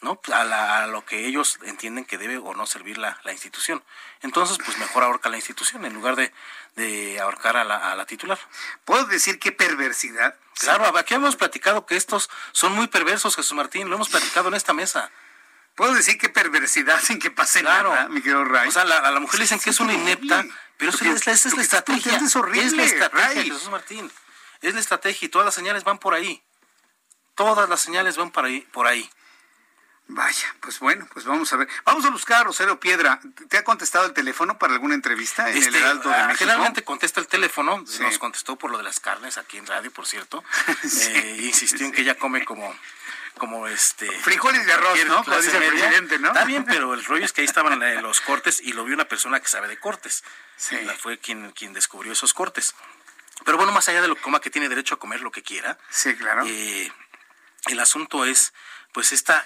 Speaker 14: ¿no? A, lo que ellos entienden que debe o no servir la, institución. Entonces, pues mejor ahorca la institución en lugar de, de ahorcar a la, a la titular.
Speaker 1: ¿Puedo decir qué perversidad?
Speaker 14: Claro, aquí hemos platicado que estos son muy perversos, Jesús Martín, lo hemos platicado en esta mesa.
Speaker 1: Puedo decir qué perversidad sin que pase nada, mi querido Ray.
Speaker 14: O sea, a la mujer le dicen que es una inepta, pero esa es, la estrategia.
Speaker 1: Es horrible,
Speaker 14: es la estrategia, Jesús Martín. Es la estrategia y todas las señales van por ahí. Todas las señales van por ahí. Por ahí.
Speaker 1: Vaya, pues bueno, pues vamos a ver. Vamos a buscar a Rosario Piedra. ¿Te ha contestado el teléfono para alguna entrevista en el este, Heraldo de ah, México?
Speaker 14: Generalmente contesta el teléfono. Nos contestó por lo de las carnes aquí en radio, por cierto. eh, insistió en que ella come como como este
Speaker 1: frijoles de arroz, ¿no? Como dice el presidente, ¿no?
Speaker 14: Está bien, pero el rollo es que ahí estaban los cortes y lo vio una persona que sabe de cortes. Sí. Fue quien, quien descubrió esos cortes. Pero bueno, más allá de lo que coma, que tiene derecho a comer lo que quiera.
Speaker 1: Sí, claro.
Speaker 14: Eh, el asunto es, pues, esta,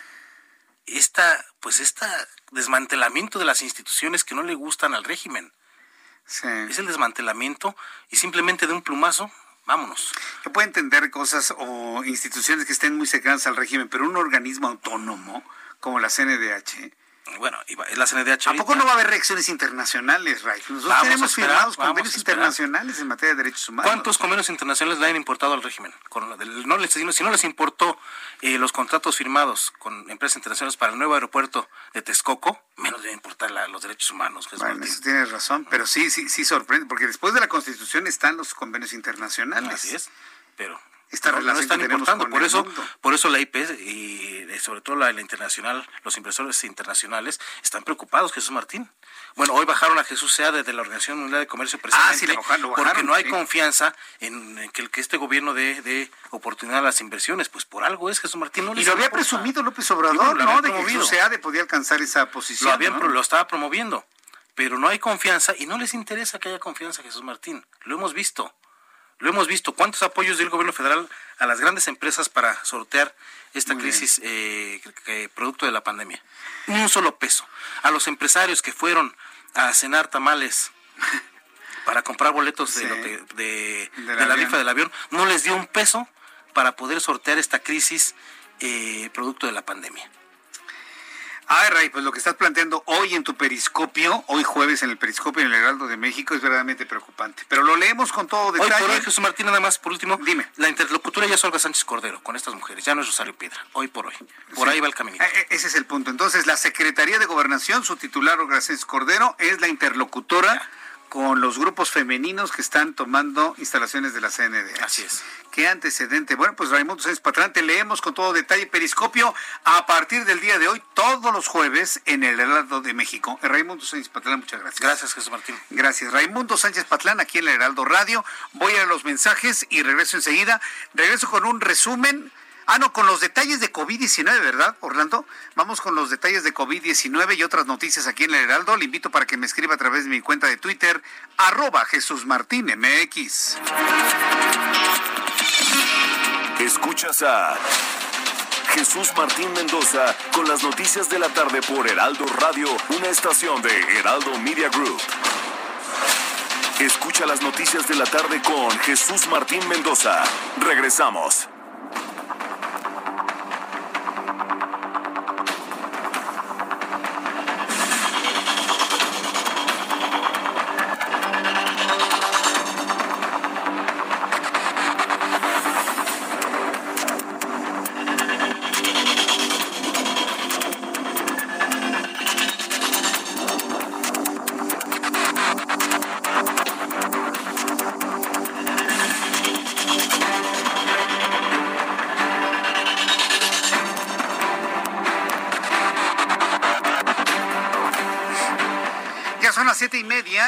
Speaker 14: esta, pues, esta desmantelamiento de las instituciones que no le gustan al régimen. Sí. Es el desmantelamiento y simplemente de un plumazo vámonos.
Speaker 1: Yo puedo entender cosas o instituciones que estén muy cercanas al régimen, pero un organismo autónomo como la CNDH
Speaker 14: bueno, la CNDH.
Speaker 1: ¿A poco no va a haber reacciones internacionales, Ray? Nosotros tenemos firmados convenios internacionales en materia de derechos humanos.
Speaker 14: ¿Cuántos convenios internacionales le han importado al régimen? no les, si no les importó eh, los contratos firmados con empresas internacionales para el nuevo aeropuerto de Texcoco, menos debe importar los derechos humanos.
Speaker 1: bueno, eso tienes razón, pero sí, sí, sí sorprende, porque después de la Constitución están los convenios internacionales.
Speaker 14: Así es, pero
Speaker 1: esta relación no están
Speaker 14: importando. Por eso, por eso la IP y sobre todo la, la, internacional, los inversores internacionales están preocupados, Jesús Martín. Bueno, hoy bajaron a Jesús Sea desde la Organización Mundial de Comercio precisamente
Speaker 1: ah,
Speaker 14: porque no hay confianza en, que, que, este gobierno dé de oportunidad a las inversiones. Pues por algo es Jesús Martín.
Speaker 1: y lo había presumido López Obrador, ¿no? De que Jesús Seade podía alcanzar esa posición.
Speaker 14: Lo, habían, lo estaba promoviendo, pero no hay confianza y no les interesa que haya confianza, Jesús Martín. Lo hemos visto. Lo hemos visto. ¿Cuántos apoyos dio el gobierno federal a las grandes empresas para sortear esta crisis eh, producto de la pandemia? Ni un solo peso. A los empresarios que fueron a cenar tamales para comprar boletos de, la rifa del avión, no les dio un peso para poder sortear esta crisis eh, producto de la pandemia.
Speaker 1: Ay, Ray, pues lo que estás planteando hoy en tu periscopio, hoy jueves en el periscopio en el Heraldo de México, es verdaderamente preocupante. Pero lo leemos con todo detalle.
Speaker 14: Hoy por hoy, Jesús Martín, nada más, por último. Dime. La interlocutora ya es Olga Sánchez Cordero con estas mujeres, ya no es Rosario Piedra, hoy por hoy. Por ahí va el caminito. Eh,
Speaker 1: eh, ese es el punto. Entonces, la Secretaría de Gobernación, su titular, Olga Sánchez Cordero, es la interlocutora con los grupos femeninos que están tomando instalaciones de la CND.
Speaker 14: Así es.
Speaker 1: ¿Qué antecedente? Bueno, pues Raimundo Sánchez Patrán, te leemos con todo detalle Periscopio a partir del día de hoy, todos los jueves, en el Heraldo de México. Eh, Raimundo Sánchez Patlán, muchas gracias.
Speaker 14: Gracias, Jesús Martín.
Speaker 1: Gracias. Raimundo Sánchez Patlán, aquí en el Heraldo Radio. Voy a los mensajes y regreso enseguida. Regreso con un resumen Ah, no, con los detalles de COVID-19, ¿verdad, Orlando? Vamos con los detalles de COVID-19 y otras noticias aquí en el Heraldo. Le invito para que me escriba a través de mi cuenta de Twitter, arroba Jesús Martín MX.
Speaker 8: Escuchas a Jesús Martín Mendoza con las noticias de la tarde por Heraldo Radio, una estación de Heraldo Media Group. Escucha las noticias de la tarde con Jesús Martín Mendoza. Regresamos.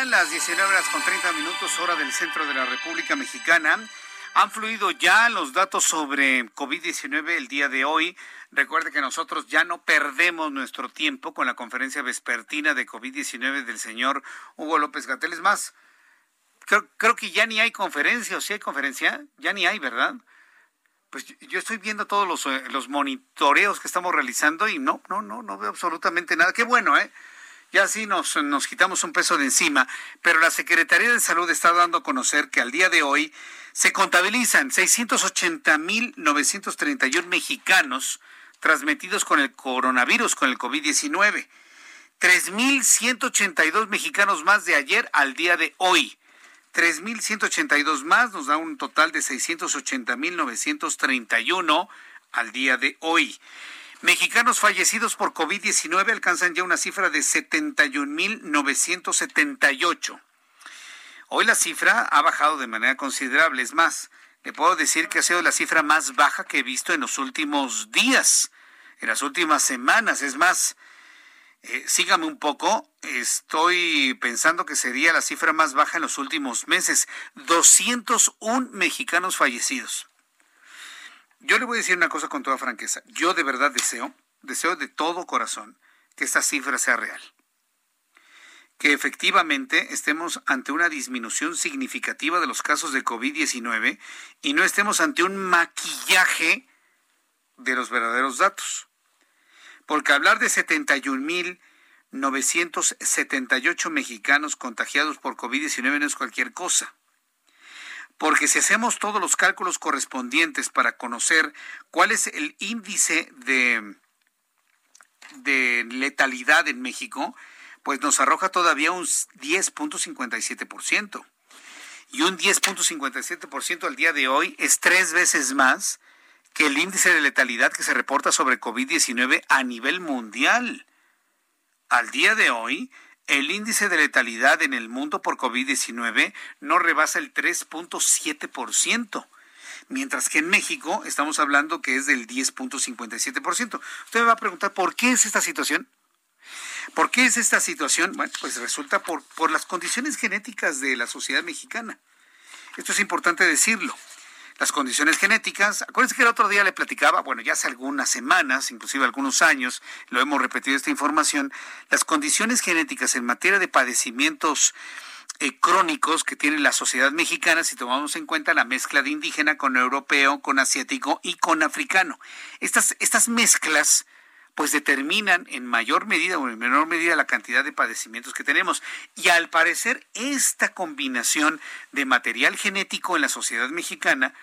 Speaker 1: Las 19 horas con 30 minutos, hora del centro de la República Mexicana. Han fluido ya los datos sobre COVID-19 el día de hoy. Recuerde que nosotros ya no perdemos nuestro tiempo con la conferencia vespertina de COVID-19 del señor Hugo López Gatel. Es más, creo, creo que ya ni hay conferencia, o si hay conferencia, ya ni hay, ¿verdad? Pues yo estoy viendo todos los, eh, los monitoreos que estamos realizando y no, no, no, no veo absolutamente nada. Qué bueno, ¿eh? Ya sí nos, nos quitamos un peso de encima, pero la Secretaría de Salud está dando a conocer que al día de hoy se contabilizan 680.931 mexicanos transmitidos con el coronavirus, con el COVID-19. 3.182 mexicanos más de ayer al día de hoy. 3.182 más nos da un total de 680.931 al día de hoy. Mexicanos fallecidos por COVID-19 alcanzan ya una cifra de 71.978. Hoy la cifra ha bajado de manera considerable. Es más, le puedo decir que ha sido la cifra más baja que he visto en los últimos días, en las últimas semanas. Es más, eh, sígame un poco, estoy pensando que sería la cifra más baja en los últimos meses. 201 mexicanos fallecidos. Yo le voy a decir una cosa con toda franqueza. Yo de verdad deseo, deseo de todo corazón que esta cifra sea real. Que efectivamente estemos ante una disminución significativa de los casos de COVID-19 y no estemos ante un maquillaje de los verdaderos datos. Porque hablar de 71.978 mexicanos contagiados por COVID-19 no es cualquier cosa. Porque si hacemos todos los cálculos correspondientes para conocer cuál es el índice de, de letalidad en México, pues nos arroja todavía un 10.57%. Y un 10.57% al día de hoy es tres veces más que el índice de letalidad que se reporta sobre COVID-19 a nivel mundial. Al día de hoy, el índice de letalidad en el mundo por COVID-19 no rebasa el 3.7%, mientras que en México estamos hablando que es del 10.57%. Usted me va a preguntar, ¿por qué es esta situación? ¿Por qué es esta situación? Bueno, pues resulta por, por las condiciones genéticas de la sociedad mexicana. Esto es importante decirlo las condiciones genéticas. Acuérdense que el otro día le platicaba, bueno, ya hace algunas semanas, inclusive algunos años, lo hemos repetido esta información, las condiciones genéticas en materia de padecimientos eh, crónicos que tiene la sociedad mexicana si tomamos en cuenta la mezcla de indígena con europeo, con asiático y con africano. Estas, estas mezclas pues determinan en mayor medida o en menor medida la cantidad de padecimientos que tenemos. Y al parecer esta combinación de material genético en la sociedad mexicana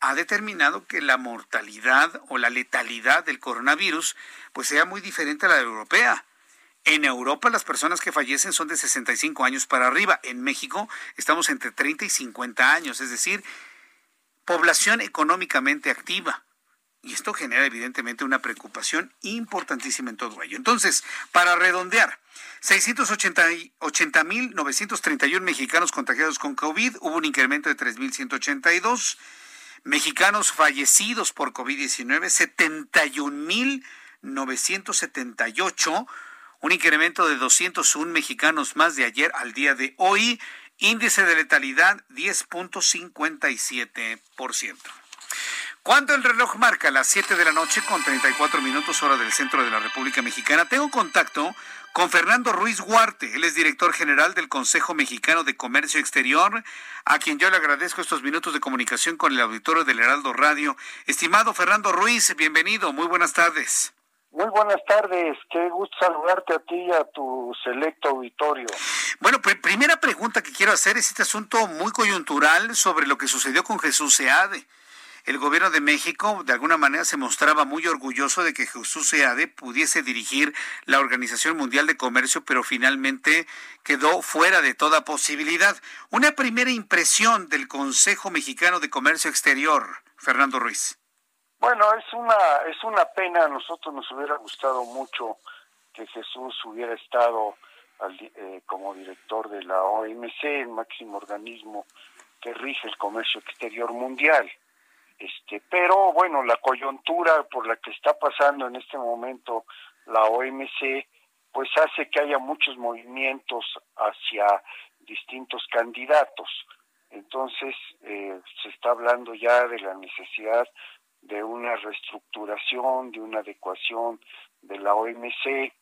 Speaker 1: ha determinado que la mortalidad o la letalidad del coronavirus pues sea muy diferente a la europea. En Europa las personas que fallecen son de 65 años para arriba. En México estamos entre 30 y 50 años, es decir, población económicamente activa. Y esto genera evidentemente una preocupación importantísima en todo ello. Entonces, para redondear, 680.931 mexicanos contagiados con COVID, hubo un incremento de 3.182 mexicanos fallecidos por COVID-19, 71.978, un incremento de 201 mexicanos más de ayer al día de hoy, índice de letalidad 10.57%. Cuando el reloj marca las 7 de la noche con 34 minutos hora del centro de la República Mexicana, tengo contacto con Fernando Ruiz Huarte. Él es director general del Consejo Mexicano de Comercio Exterior, a quien yo le agradezco estos minutos de comunicación con el auditorio del Heraldo Radio. Estimado Fernando Ruiz, bienvenido, muy buenas tardes.
Speaker 15: Muy buenas tardes, qué gusto saludarte a ti y a tu selecto auditorio.
Speaker 1: Bueno, primera pregunta que quiero hacer es este asunto muy coyuntural sobre lo que sucedió con Jesús Seade el gobierno de México de alguna manera se mostraba muy orgulloso de que Jesús Seade pudiese dirigir la Organización Mundial de Comercio, pero finalmente quedó fuera de toda posibilidad. Una primera impresión del Consejo Mexicano de Comercio Exterior, Fernando Ruiz.
Speaker 15: Bueno, es una es una pena, a nosotros nos hubiera gustado mucho que Jesús hubiera estado eh, como director de la OMC, el máximo organismo que rige el comercio exterior mundial. Este, pero bueno, la coyuntura por la que está pasando en este momento la OMC, pues hace que haya muchos movimientos hacia distintos candidatos. Entonces, eh, se está hablando ya de la necesidad de una reestructuración, de una adecuación de la OMC,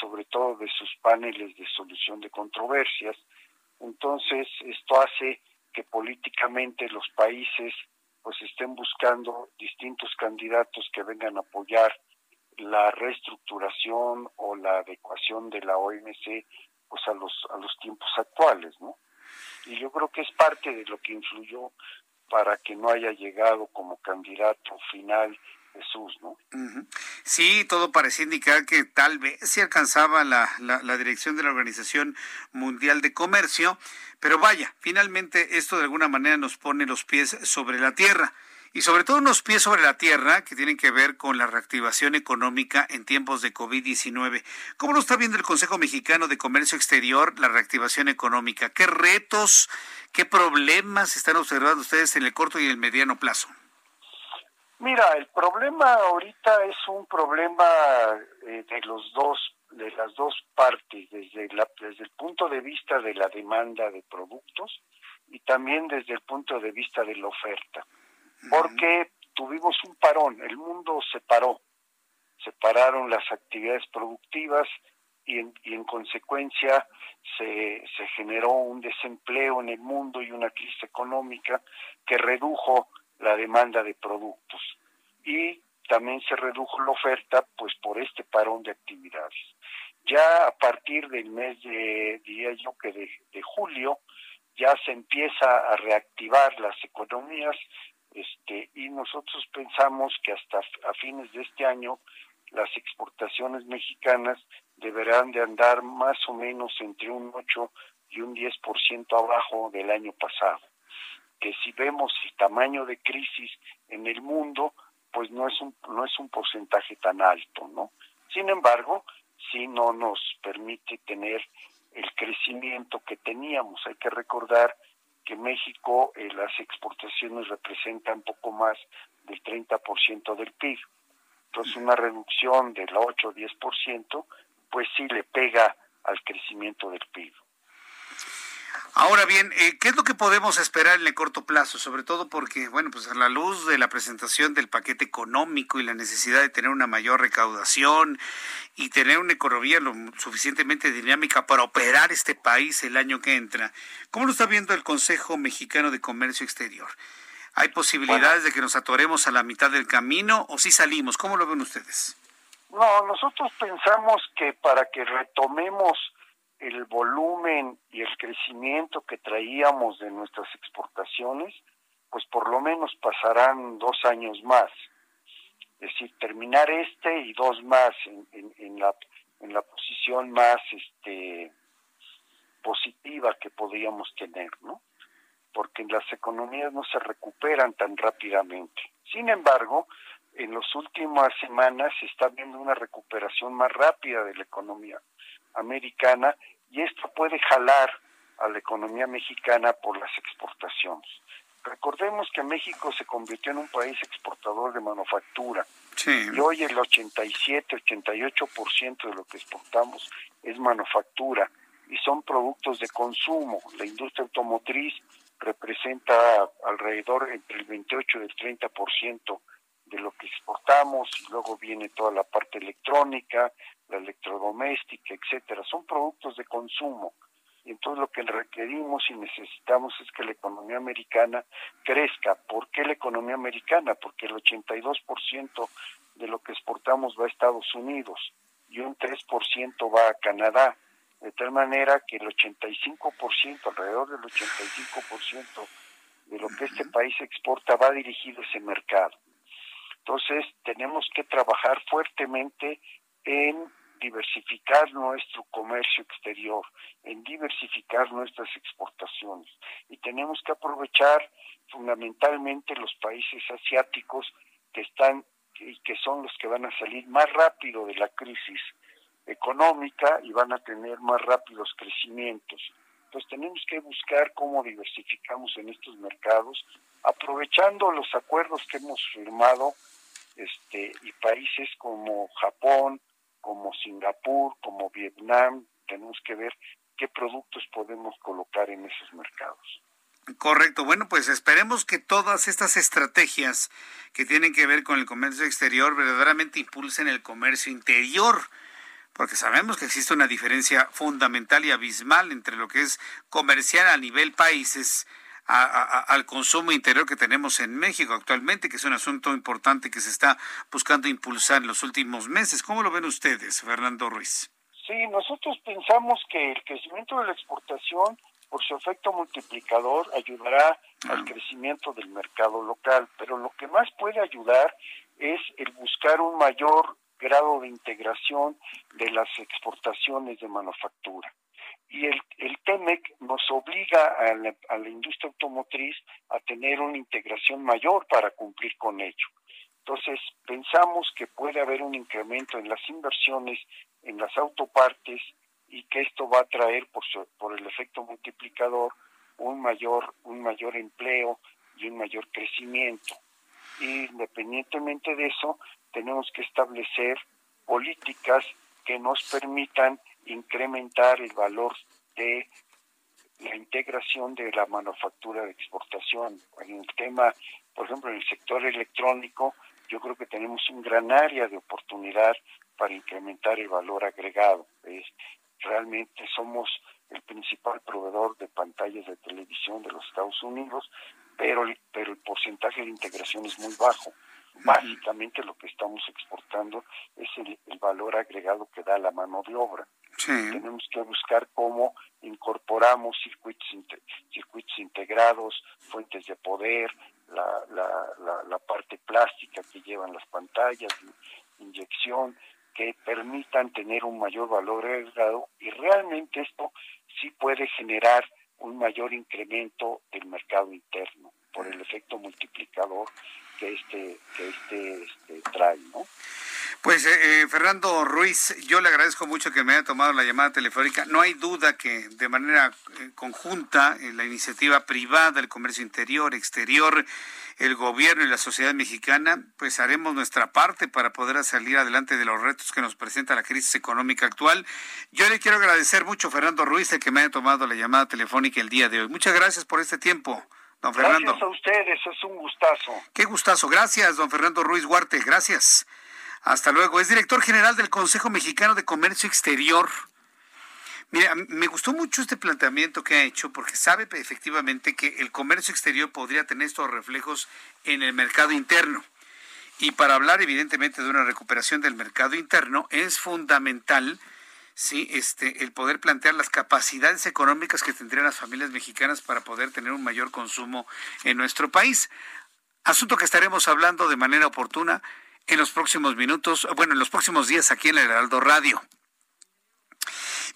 Speaker 15: sobre todo de sus paneles de solución de controversias. Entonces, esto hace que políticamente los países pues estén buscando distintos candidatos que vengan a apoyar la reestructuración o la adecuación de la OMC pues a los a los tiempos actuales, ¿no? Y yo creo que es parte de lo que influyó para que no haya llegado como candidato final Jesús, ¿no?
Speaker 1: Sí, todo parecía indicar que tal vez se alcanzaba la, la, dirección de la Organización Mundial de Comercio, pero vaya, finalmente esto de alguna manera nos pone los pies sobre la tierra y sobre todo unos pies sobre la tierra que tienen que ver con la reactivación económica en tiempos de COVID-19. ¿Cómo lo está viendo el Consejo Mexicano de Comercio Exterior la reactivación económica? ¿Qué retos, qué problemas están observando ustedes en el corto y el mediano plazo?
Speaker 15: Mira, el problema ahorita es un problema eh, de los dos, de las dos partes, desde, la, desde el punto de vista de la demanda de productos y también desde el punto de vista de la oferta, porque tuvimos un parón, el mundo se paró, se pararon las actividades productivas y en, y en consecuencia se, se generó un desempleo en el mundo y una crisis económica que redujo la demanda de productos y también se redujo la oferta pues por este parón de actividades. Ya a partir del mes de, diría yo que de, julio, ya se empieza a reactivar las economías este, y nosotros pensamos que hasta a fines de este año las exportaciones mexicanas deberán de andar más o menos entre un 8 y un 10% abajo del año pasado que si vemos el tamaño de crisis en el mundo, pues no es un, no es un porcentaje tan alto, ¿no? Sin embargo, sí no nos permite tener el crecimiento que teníamos. Hay que recordar que México eh, las exportaciones representan poco más del 30% del PIB. Entonces una reducción del 8 o 10%, pues sí le pega al crecimiento del PIB.
Speaker 1: Ahora bien, eh, ¿qué es lo que podemos esperar en el corto plazo? Sobre todo porque, bueno, pues a la luz de la presentación del paquete económico y la necesidad de tener una mayor recaudación y tener una economía lo suficientemente dinámica para operar este país el año que entra, ¿cómo lo está viendo el Consejo Mexicano de Comercio Exterior? ¿Hay posibilidades de que nos atoremos a la mitad del camino o si salimos? ¿Cómo lo ven ustedes?
Speaker 15: No, nosotros pensamos que para que retomemos el volumen y el crecimiento que traíamos de nuestras exportaciones, pues por lo menos pasarán dos años más. Es decir, terminar este y dos más en, la, en la posición más este, positiva que podríamos tener, ¿no? Porque las economías no se recuperan tan rápidamente. Sin embargo, en las últimas semanas se está viendo una recuperación más rápida de la economía americana y esto puede jalar a la economía mexicana por las exportaciones. Recordemos que México se convirtió en un país exportador de manufactura. Y hoy el 87-88% de lo que exportamos es manufactura y son productos de consumo. La industria automotriz representa alrededor entre el 28 y el 30% de lo que exportamos y luego viene toda la parte electrónica, la electrodoméstica, etcétera. Son productos de consumo. Y entonces lo que requerimos y necesitamos es que la economía americana crezca. ¿Por qué la economía americana? Porque el 82% de lo que exportamos va a Estados Unidos y un 3% va a Canadá. De tal manera que el 85%, alrededor del 85% de lo que este país exporta va dirigido a ese mercado. Entonces, tenemos que trabajar fuertemente en diversificar nuestro comercio exterior, en diversificar nuestras exportaciones. Y tenemos que aprovechar fundamentalmente los países asiáticos que están y que son los que van a salir más rápido de la crisis económica y van a tener más rápidos crecimientos. Entonces tenemos que buscar cómo diversificamos en estos mercados, aprovechando los acuerdos que hemos firmado este, y países como Japón, como Singapur, como Vietnam, tenemos que ver qué productos podemos colocar en esos mercados.
Speaker 1: Correcto. Bueno, pues esperemos que todas estas estrategias que tienen que ver con el comercio exterior verdaderamente impulsen el comercio interior, porque sabemos que existe una diferencia fundamental y abismal entre lo que es comercial a nivel países al consumo interior que tenemos en México actualmente, que es un asunto importante que se está buscando impulsar en los últimos meses. ¿Cómo lo ven ustedes, Fernando Ruiz?
Speaker 15: Sí, nosotros pensamos que el crecimiento de la exportación, por su efecto multiplicador, ayudará al crecimiento del mercado local, pero lo que más puede ayudar es el buscar un mayor grado de integración de las exportaciones de manufactura. Y el, el TEMEC nos obliga a la, a la industria automotriz a tener una integración mayor para cumplir con ello. Entonces, pensamos que puede haber un incremento en las inversiones en las autopartes y que esto va a traer por, por el efecto multiplicador un mayor un mayor empleo y un mayor crecimiento. Y independientemente de eso, tenemos que establecer políticas que nos permitan incrementar el valor de la integración de la manufactura de exportación. En el tema, por ejemplo, en el sector electrónico, yo creo que tenemos un gran área de oportunidad para incrementar el valor agregado. Es, realmente somos el principal proveedor de pantallas de televisión de los Estados Unidos, pero, pero el porcentaje de integración es muy bajo. Básicamente lo que estamos exportando es el, el valor agregado que da la mano de obra. Sí. Tenemos que buscar cómo incorporamos circuitos, circuitos integrados, fuentes de poder, la, la, la, la parte plástica que llevan las pantallas, inyección, que permitan tener un mayor valor agregado y realmente esto sí puede generar un mayor incremento del mercado interno por el efecto multiplicador que este que este, este trae, ¿no?
Speaker 1: Pues eh, eh, Fernando Ruiz, yo le agradezco mucho que me haya tomado la llamada telefónica. No hay duda que de manera eh, conjunta la iniciativa privada, el comercio interior, exterior, el gobierno y la sociedad mexicana, pues haremos nuestra parte para poder salir adelante de los retos que nos presenta la crisis económica actual. Yo le quiero agradecer mucho, Fernando Ruiz, el que me haya tomado la llamada telefónica el día de hoy. Muchas gracias por este tiempo. Don Fernando.
Speaker 15: Gracias a ustedes, es un gustazo.
Speaker 1: Qué gustazo. Gracias, don Fernando Ruiz Huarte. Gracias. Hasta luego. Es director general del Consejo Mexicano de Comercio Exterior. Mira, me gustó mucho este planteamiento que ha hecho porque sabe efectivamente que el comercio exterior podría tener estos reflejos en el mercado interno. Y para hablar evidentemente de una recuperación del mercado interno es fundamental sí, este, el poder plantear las capacidades económicas que tendrían las familias mexicanas para poder tener un mayor consumo en nuestro país. Asunto que estaremos hablando de manera oportuna en los próximos minutos, bueno, en los próximos días aquí en el Heraldo Radio.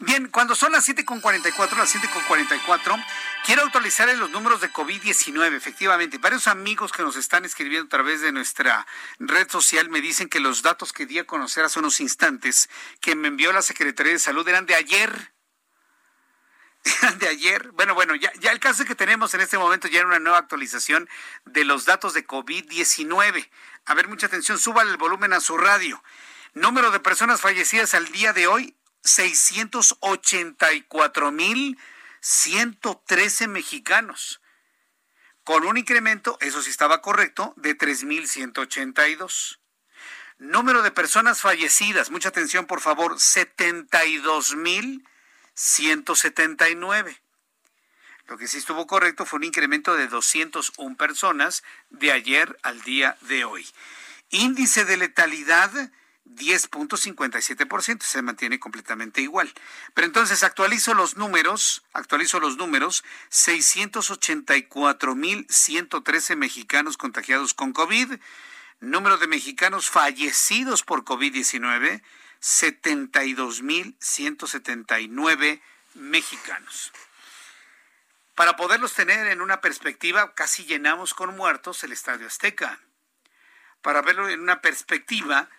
Speaker 1: Bien, cuando son las 7.44, las 7.44, quiero actualizar los números de COVID-19. Efectivamente, varios amigos que nos están escribiendo a través de nuestra red social me dicen que los datos que di a conocer hace unos instantes que me envió la Secretaría de Salud eran de ayer. De ayer. Bueno, bueno, ya, ya el caso que tenemos en este momento ya una nueva actualización de los datos de COVID-19. A ver, mucha atención, suba el volumen a su radio. Número de personas fallecidas al día de hoy, 684.113 mexicanos, con un incremento, eso sí estaba correcto, de 3.182. Número de personas fallecidas, mucha atención por favor, 72.179. Lo que sí estuvo correcto fue un incremento de 201 personas de ayer al día de hoy. Índice de letalidad 10.57%, se mantiene completamente igual. Pero entonces actualizo los números, actualizo los números, 684.113 mexicanos contagiados con COVID, número de mexicanos fallecidos por COVID-19, 72.179 mexicanos. Para poderlos tener en una perspectiva, casi llenamos con muertos el Estadio Azteca. Para verlo en una perspectiva,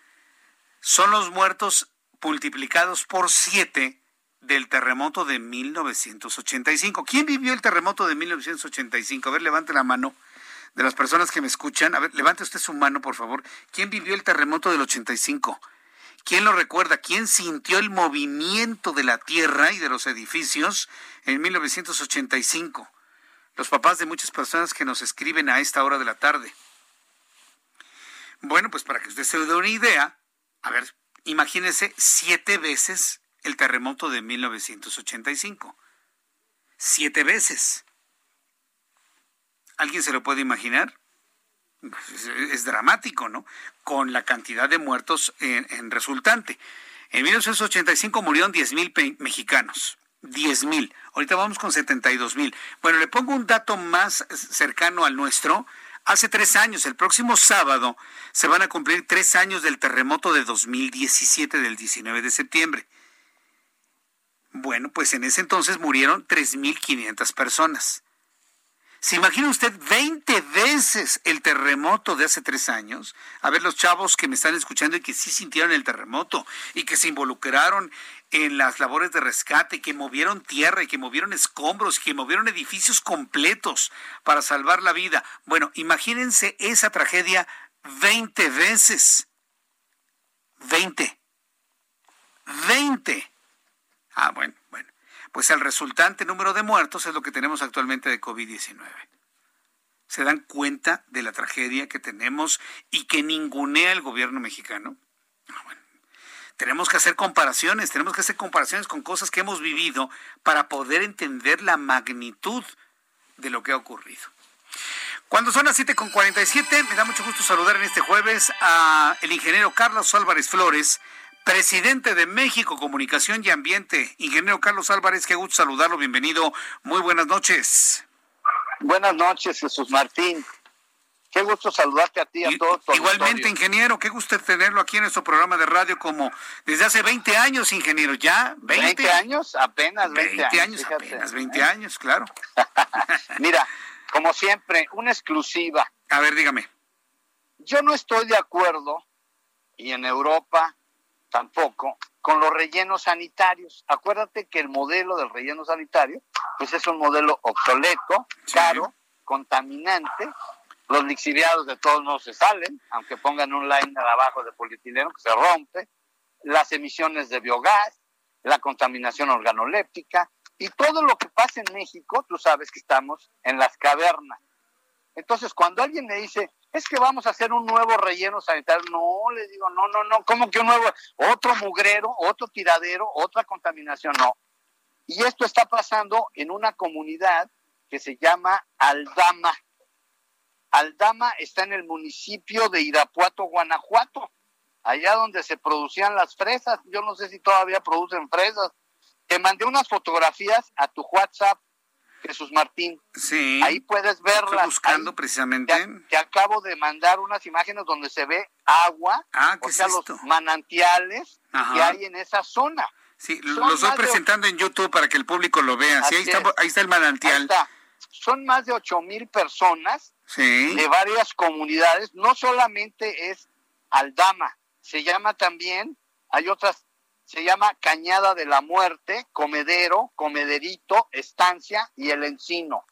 Speaker 1: son los muertos multiplicados por siete del terremoto de 1985. ¿Quién vivió el terremoto de 1985? A ver, levante la mano de las personas que me escuchan. A ver, levante usted su mano, por favor. ¿Quién vivió el terremoto del 85? ¿Quién lo recuerda? ¿Quién sintió el movimiento de la tierra y de los edificios en 1985? Los papás de muchas personas que nos escriben a esta hora de la tarde. Bueno, pues para que usted se dé una idea, a ver, imagínese siete veces el terremoto de 1985. Siete veces. ¿Alguien se lo puede imaginar? Es, dramático, ¿no? Con la cantidad de muertos en, resultante. En 1985 murieron 10 mil mexicanos. 10 mil. Ahorita vamos con 72 mil. Bueno, le pongo un dato más cercano al nuestro. Hace tres años, el próximo sábado, se van a cumplir tres años del terremoto de 2017, del 19 de septiembre. Bueno, pues en ese entonces murieron 3.500 personas. ¿Se imagina usted 20 veces el terremoto de hace tres años? A ver, los chavos que me están escuchando y que sí sintieron el terremoto y que se involucraron en las labores de rescate, que movieron tierra y que movieron escombros que movieron edificios completos para salvar la vida. Bueno, imagínense esa tragedia 20 veces. 20. 20. Ah, bueno, bueno pues el resultante número de muertos es lo que tenemos actualmente de COVID-19. ¿Se dan cuenta de la tragedia que tenemos y que ningunea el gobierno mexicano? Ah, tenemos que hacer comparaciones, tenemos que hacer comparaciones con cosas que hemos vivido para poder entender la magnitud de lo que ha ocurrido. Cuando son las 7.47, me da mucho gusto saludar en este jueves a el ingeniero Carlos Álvarez Flores, presidente de México Comunicación y Ambiente. Ingeniero Carlos Álvarez, qué gusto saludarlo, bienvenido. Muy buenas noches.
Speaker 16: Buenas noches, Jesús Martín. Qué gusto saludarte a ti y a todos.
Speaker 1: Igualmente, ingeniero, qué gusto tenerlo aquí en nuestro programa de radio como desde hace 20 años, ingeniero, ¿ya?
Speaker 16: ¿20, años? Apenas 20, años.
Speaker 1: apenas 20 años, claro.
Speaker 16: Mira, como siempre, una exclusiva.
Speaker 1: A ver, dígame.
Speaker 16: Yo no estoy de acuerdo, y en Europa tampoco con los rellenos sanitarios. Acuérdate que el modelo del relleno sanitario, pues es un modelo obsoleto, caro, contaminante. Los lixiviados de todos modos se salen, aunque pongan un line abajo de polietileno que se rompe. Las emisiones de biogás, la contaminación organoléptica y todo lo que pasa en México, tú sabes que estamos en las cavernas. Entonces, cuando alguien me dice, es que vamos a hacer un nuevo relleno sanitario. No, le digo, no, no, no, ¿cómo que un nuevo? Otro mugrero, otro tiradero, otra contaminación, no. Y esto está pasando en una comunidad que se llama Aldama. Aldama está en el municipio de Irapuato, Guanajuato, allá donde se producían las fresas. Yo no sé si todavía producen fresas. Te mandé unas fotografías a tu WhatsApp Jesús Martín.
Speaker 1: Sí.
Speaker 16: Ahí puedes verlas.
Speaker 1: buscando precisamente.
Speaker 16: Te, acabo de mandar unas imágenes donde se ve agua,
Speaker 1: ah,
Speaker 16: o sea, los manantiales que hay en esa zona.
Speaker 1: Sí, lo estoy presentando en YouTube para que el público lo vea. Sí, ahí está, ahí está el manantial.
Speaker 16: Son más de ocho mil personas de varias comunidades. No solamente es Aldama, se llama también, hay otras se llama Cañada de la Muerte, Comedero, Comederito, Estancia y El Encino.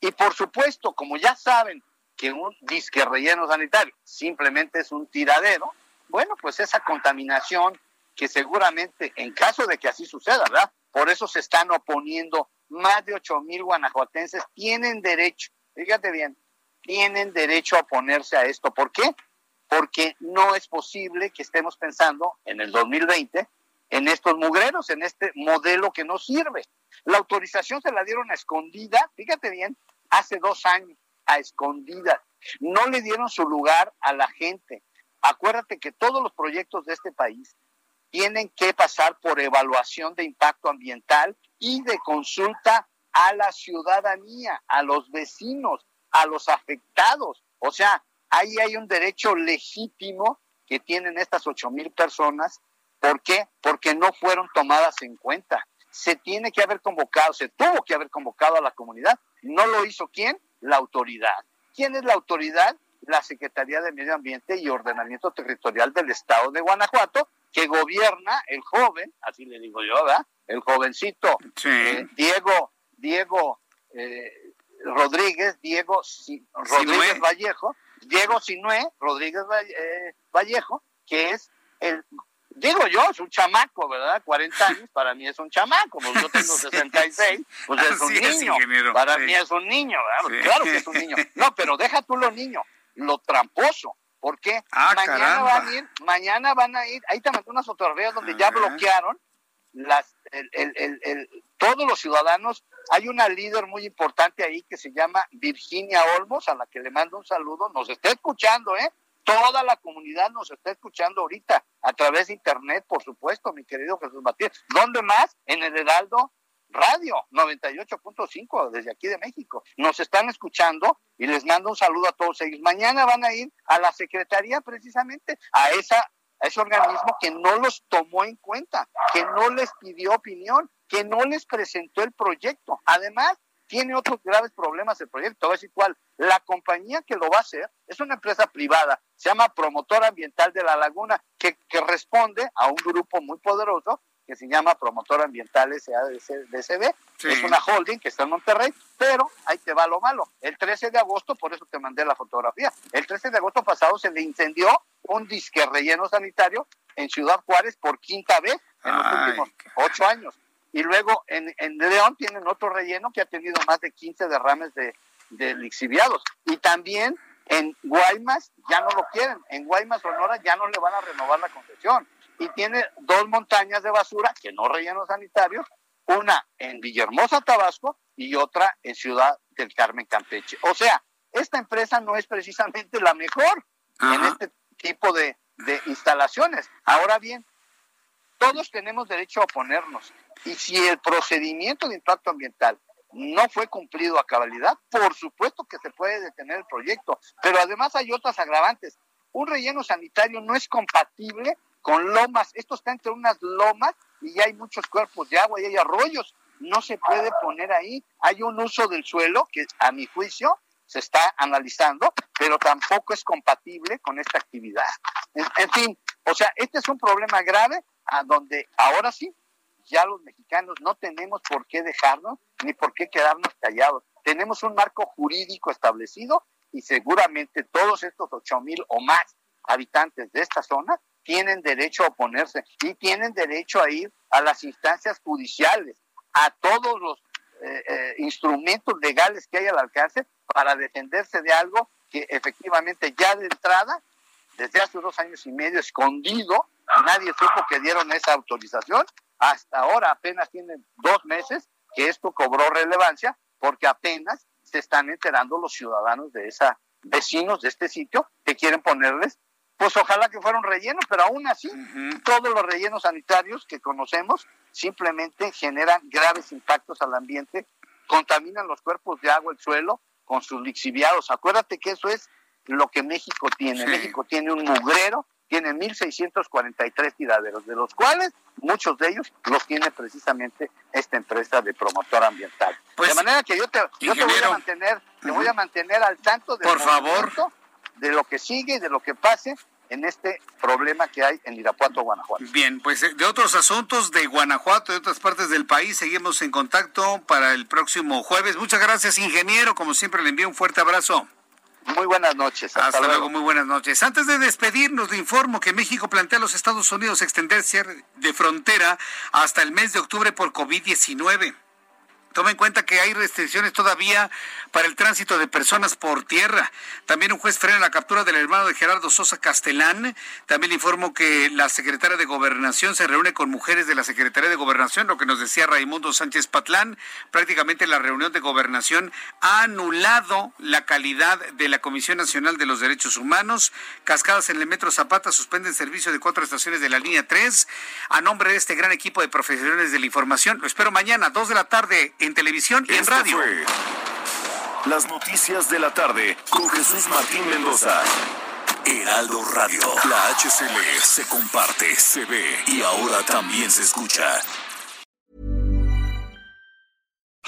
Speaker 16: Y por supuesto, como ya saben que un disque relleno sanitario simplemente es un tiradero, bueno, pues esa contaminación que seguramente, en caso de que así suceda, ¿verdad? Por eso se están oponiendo más de ocho mil guanajuatenses, tienen derecho, fíjate bien, tienen derecho a oponerse a esto. ¿Por qué? Porque no es posible que estemos pensando en el 2020 en estos mugreros, en este modelo que no sirve. La autorización se la dieron a escondida, fíjate bien, hace dos años, a escondida. No le dieron su lugar a la gente. Acuérdate que todos los proyectos de este país tienen que pasar por evaluación de impacto ambiental y de consulta a la ciudadanía, a los vecinos, a los afectados. O sea, ahí hay un derecho legítimo que tienen estas ocho mil personas ¿Por qué? Porque no fueron tomadas en cuenta. Se tiene que haber convocado, se tuvo que haber convocado a la comunidad. ¿No lo hizo quién? La autoridad. ¿Quién es la autoridad? La Secretaría de Medio Ambiente y Ordenamiento Territorial del Estado de Guanajuato, que gobierna el joven, así le digo yo, ¿verdad? El jovencito eh, Diego, Diego eh, Rodríguez, Diego Rodríguez Vallejo, Diego Sinué Rodríguez eh, Vallejo, que es el digo yo, es un chamaco, ¿verdad? 40 años, para mí es un chamaco, pues yo tengo 66, pues es un niño, para mí es un niño, ¿verdad? Claro que es un niño. No, pero deja tú lo niño, lo tramposo, porque
Speaker 1: ah,
Speaker 16: mañana van a ir, mañana van a ir, ahí te mandé unas fotografías donde ya bloquearon las, el, el, el, todos los ciudadanos, hay una líder muy importante ahí que se llama Virginia Olmos, a la que le mando un saludo, nos está escuchando, ¿eh? Toda la comunidad nos está escuchando ahorita a través de internet, por supuesto, mi querido Jesús Matías. ¿Dónde más? En el Heraldo Radio 98.5 desde aquí de México. Nos están escuchando y les mando un saludo a todos ellos. Mañana van a ir a la Secretaría precisamente, a esa a ese organismo que no los tomó en cuenta, que no les pidió opinión, que no les presentó el proyecto. Además, tiene otros graves problemas el proyecto. Voy a decir cuál. La compañía que lo va a hacer es una empresa privada, se llama Promotor Ambiental de la Laguna, que, que responde a un grupo muy poderoso que se llama Promotor Ambiental SADCB. Es una holding que está en Monterrey, pero ahí te va lo malo. El 13 de agosto, por eso te mandé la fotografía, el 13 de agosto pasado se le incendió un disque relleno sanitario en Ciudad Juárez por quinta vez en los últimos ocho años. Y luego en, en, León tienen otro relleno que ha tenido más de 15 derrames de, de lixiviados. Y también en Guaymas ya no lo quieren. En Guaymas, Sonora, ya no le van a renovar la concesión y tiene dos montañas de basura que no relleno sanitario, una en Villahermosa, Tabasco, y otra en Ciudad del Carmen, Campeche. O sea, esta empresa no es precisamente la mejor en este tipo de, de instalaciones. Ahora bien, todos tenemos derecho a oponernos. Y si el procedimiento de impacto ambiental no fue cumplido a cabalidad, por supuesto que se puede detener el proyecto. Pero además hay otras agravantes. Un relleno sanitario no es compatible con lomas. Esto está entre unas lomas y hay muchos cuerpos de agua y hay arroyos. No se puede poner ahí. Hay un uso del suelo que a mi juicio se está analizando, pero tampoco es compatible con esta actividad. En, fin, o sea, este es un problema grave a donde ahora sí, ya los mexicanos no tenemos por qué dejarnos ni por qué quedarnos callados. Tenemos un marco jurídico establecido y seguramente todos estos ocho mil o más habitantes de esta zona tienen derecho a oponerse y tienen derecho a ir a las instancias judiciales, a todos los eh, eh, instrumentos legales que hay al alcance para defenderse de algo que efectivamente ya de entrada, desde hace dos años y medio, escondido, nadie supo que dieron esa autorización, hasta ahora apenas tienen dos meses que esto cobró relevancia porque apenas se están enterando los ciudadanos de esa vecinos de este sitio que quieren ponerles pues ojalá que fuera un relleno, pero aún así, todos los rellenos sanitarios que conocemos simplemente generan graves impactos al ambiente, contaminan los cuerpos de agua, el suelo, con sus lixiviados. Acuérdate que eso es lo que México tiene. México tiene un mugrero, tiene 1.643 tiraderos, de los cuales muchos de ellos los tiene precisamente esta empresa de promotor ambiental. Pues, de manera que yo te, yo te voy a mantener, te voy a mantener al tanto de
Speaker 1: Por favor
Speaker 16: de lo que sigue y de lo que pase en este problema que hay en Irapuato, Guanajuato.
Speaker 1: Bien, pues eh, de otros asuntos de Guanajuato, de otras partes del país, seguimos en contacto para el próximo jueves. Muchas gracias, ingeniero. Como siempre, le envío un fuerte abrazo.
Speaker 16: Muy buenas noches.
Speaker 1: Hasta, luego. muy buenas noches. Antes de despedirnos, le informo que México plantea a los Estados Unidos extender de frontera hasta el mes de octubre por COVID-19. Toma en cuenta que hay restricciones todavía para el tránsito de personas por tierra. También un juez frena la captura del hermano de Gerardo Sosa Castelán. También informo que la secretaria de Gobernación se reúne con mujeres de la Secretaría de Gobernación, lo que nos decía Raimundo Sánchez Patlán. Prácticamente la reunión de Gobernación ha anulado la calidad de la Comisión Nacional de los Derechos Humanos. Cascadas en el Metro Zapata suspenden servicio de cuatro estaciones de la línea 3. A nombre de este gran equipo de profesionales de la información, lo espero mañana, dos de la tarde en televisión y en radio.
Speaker 8: las noticias de la tarde con Jesús Martín Mendoza. Heraldo Radio. La HCL se comparte, se ve y ahora también se escucha.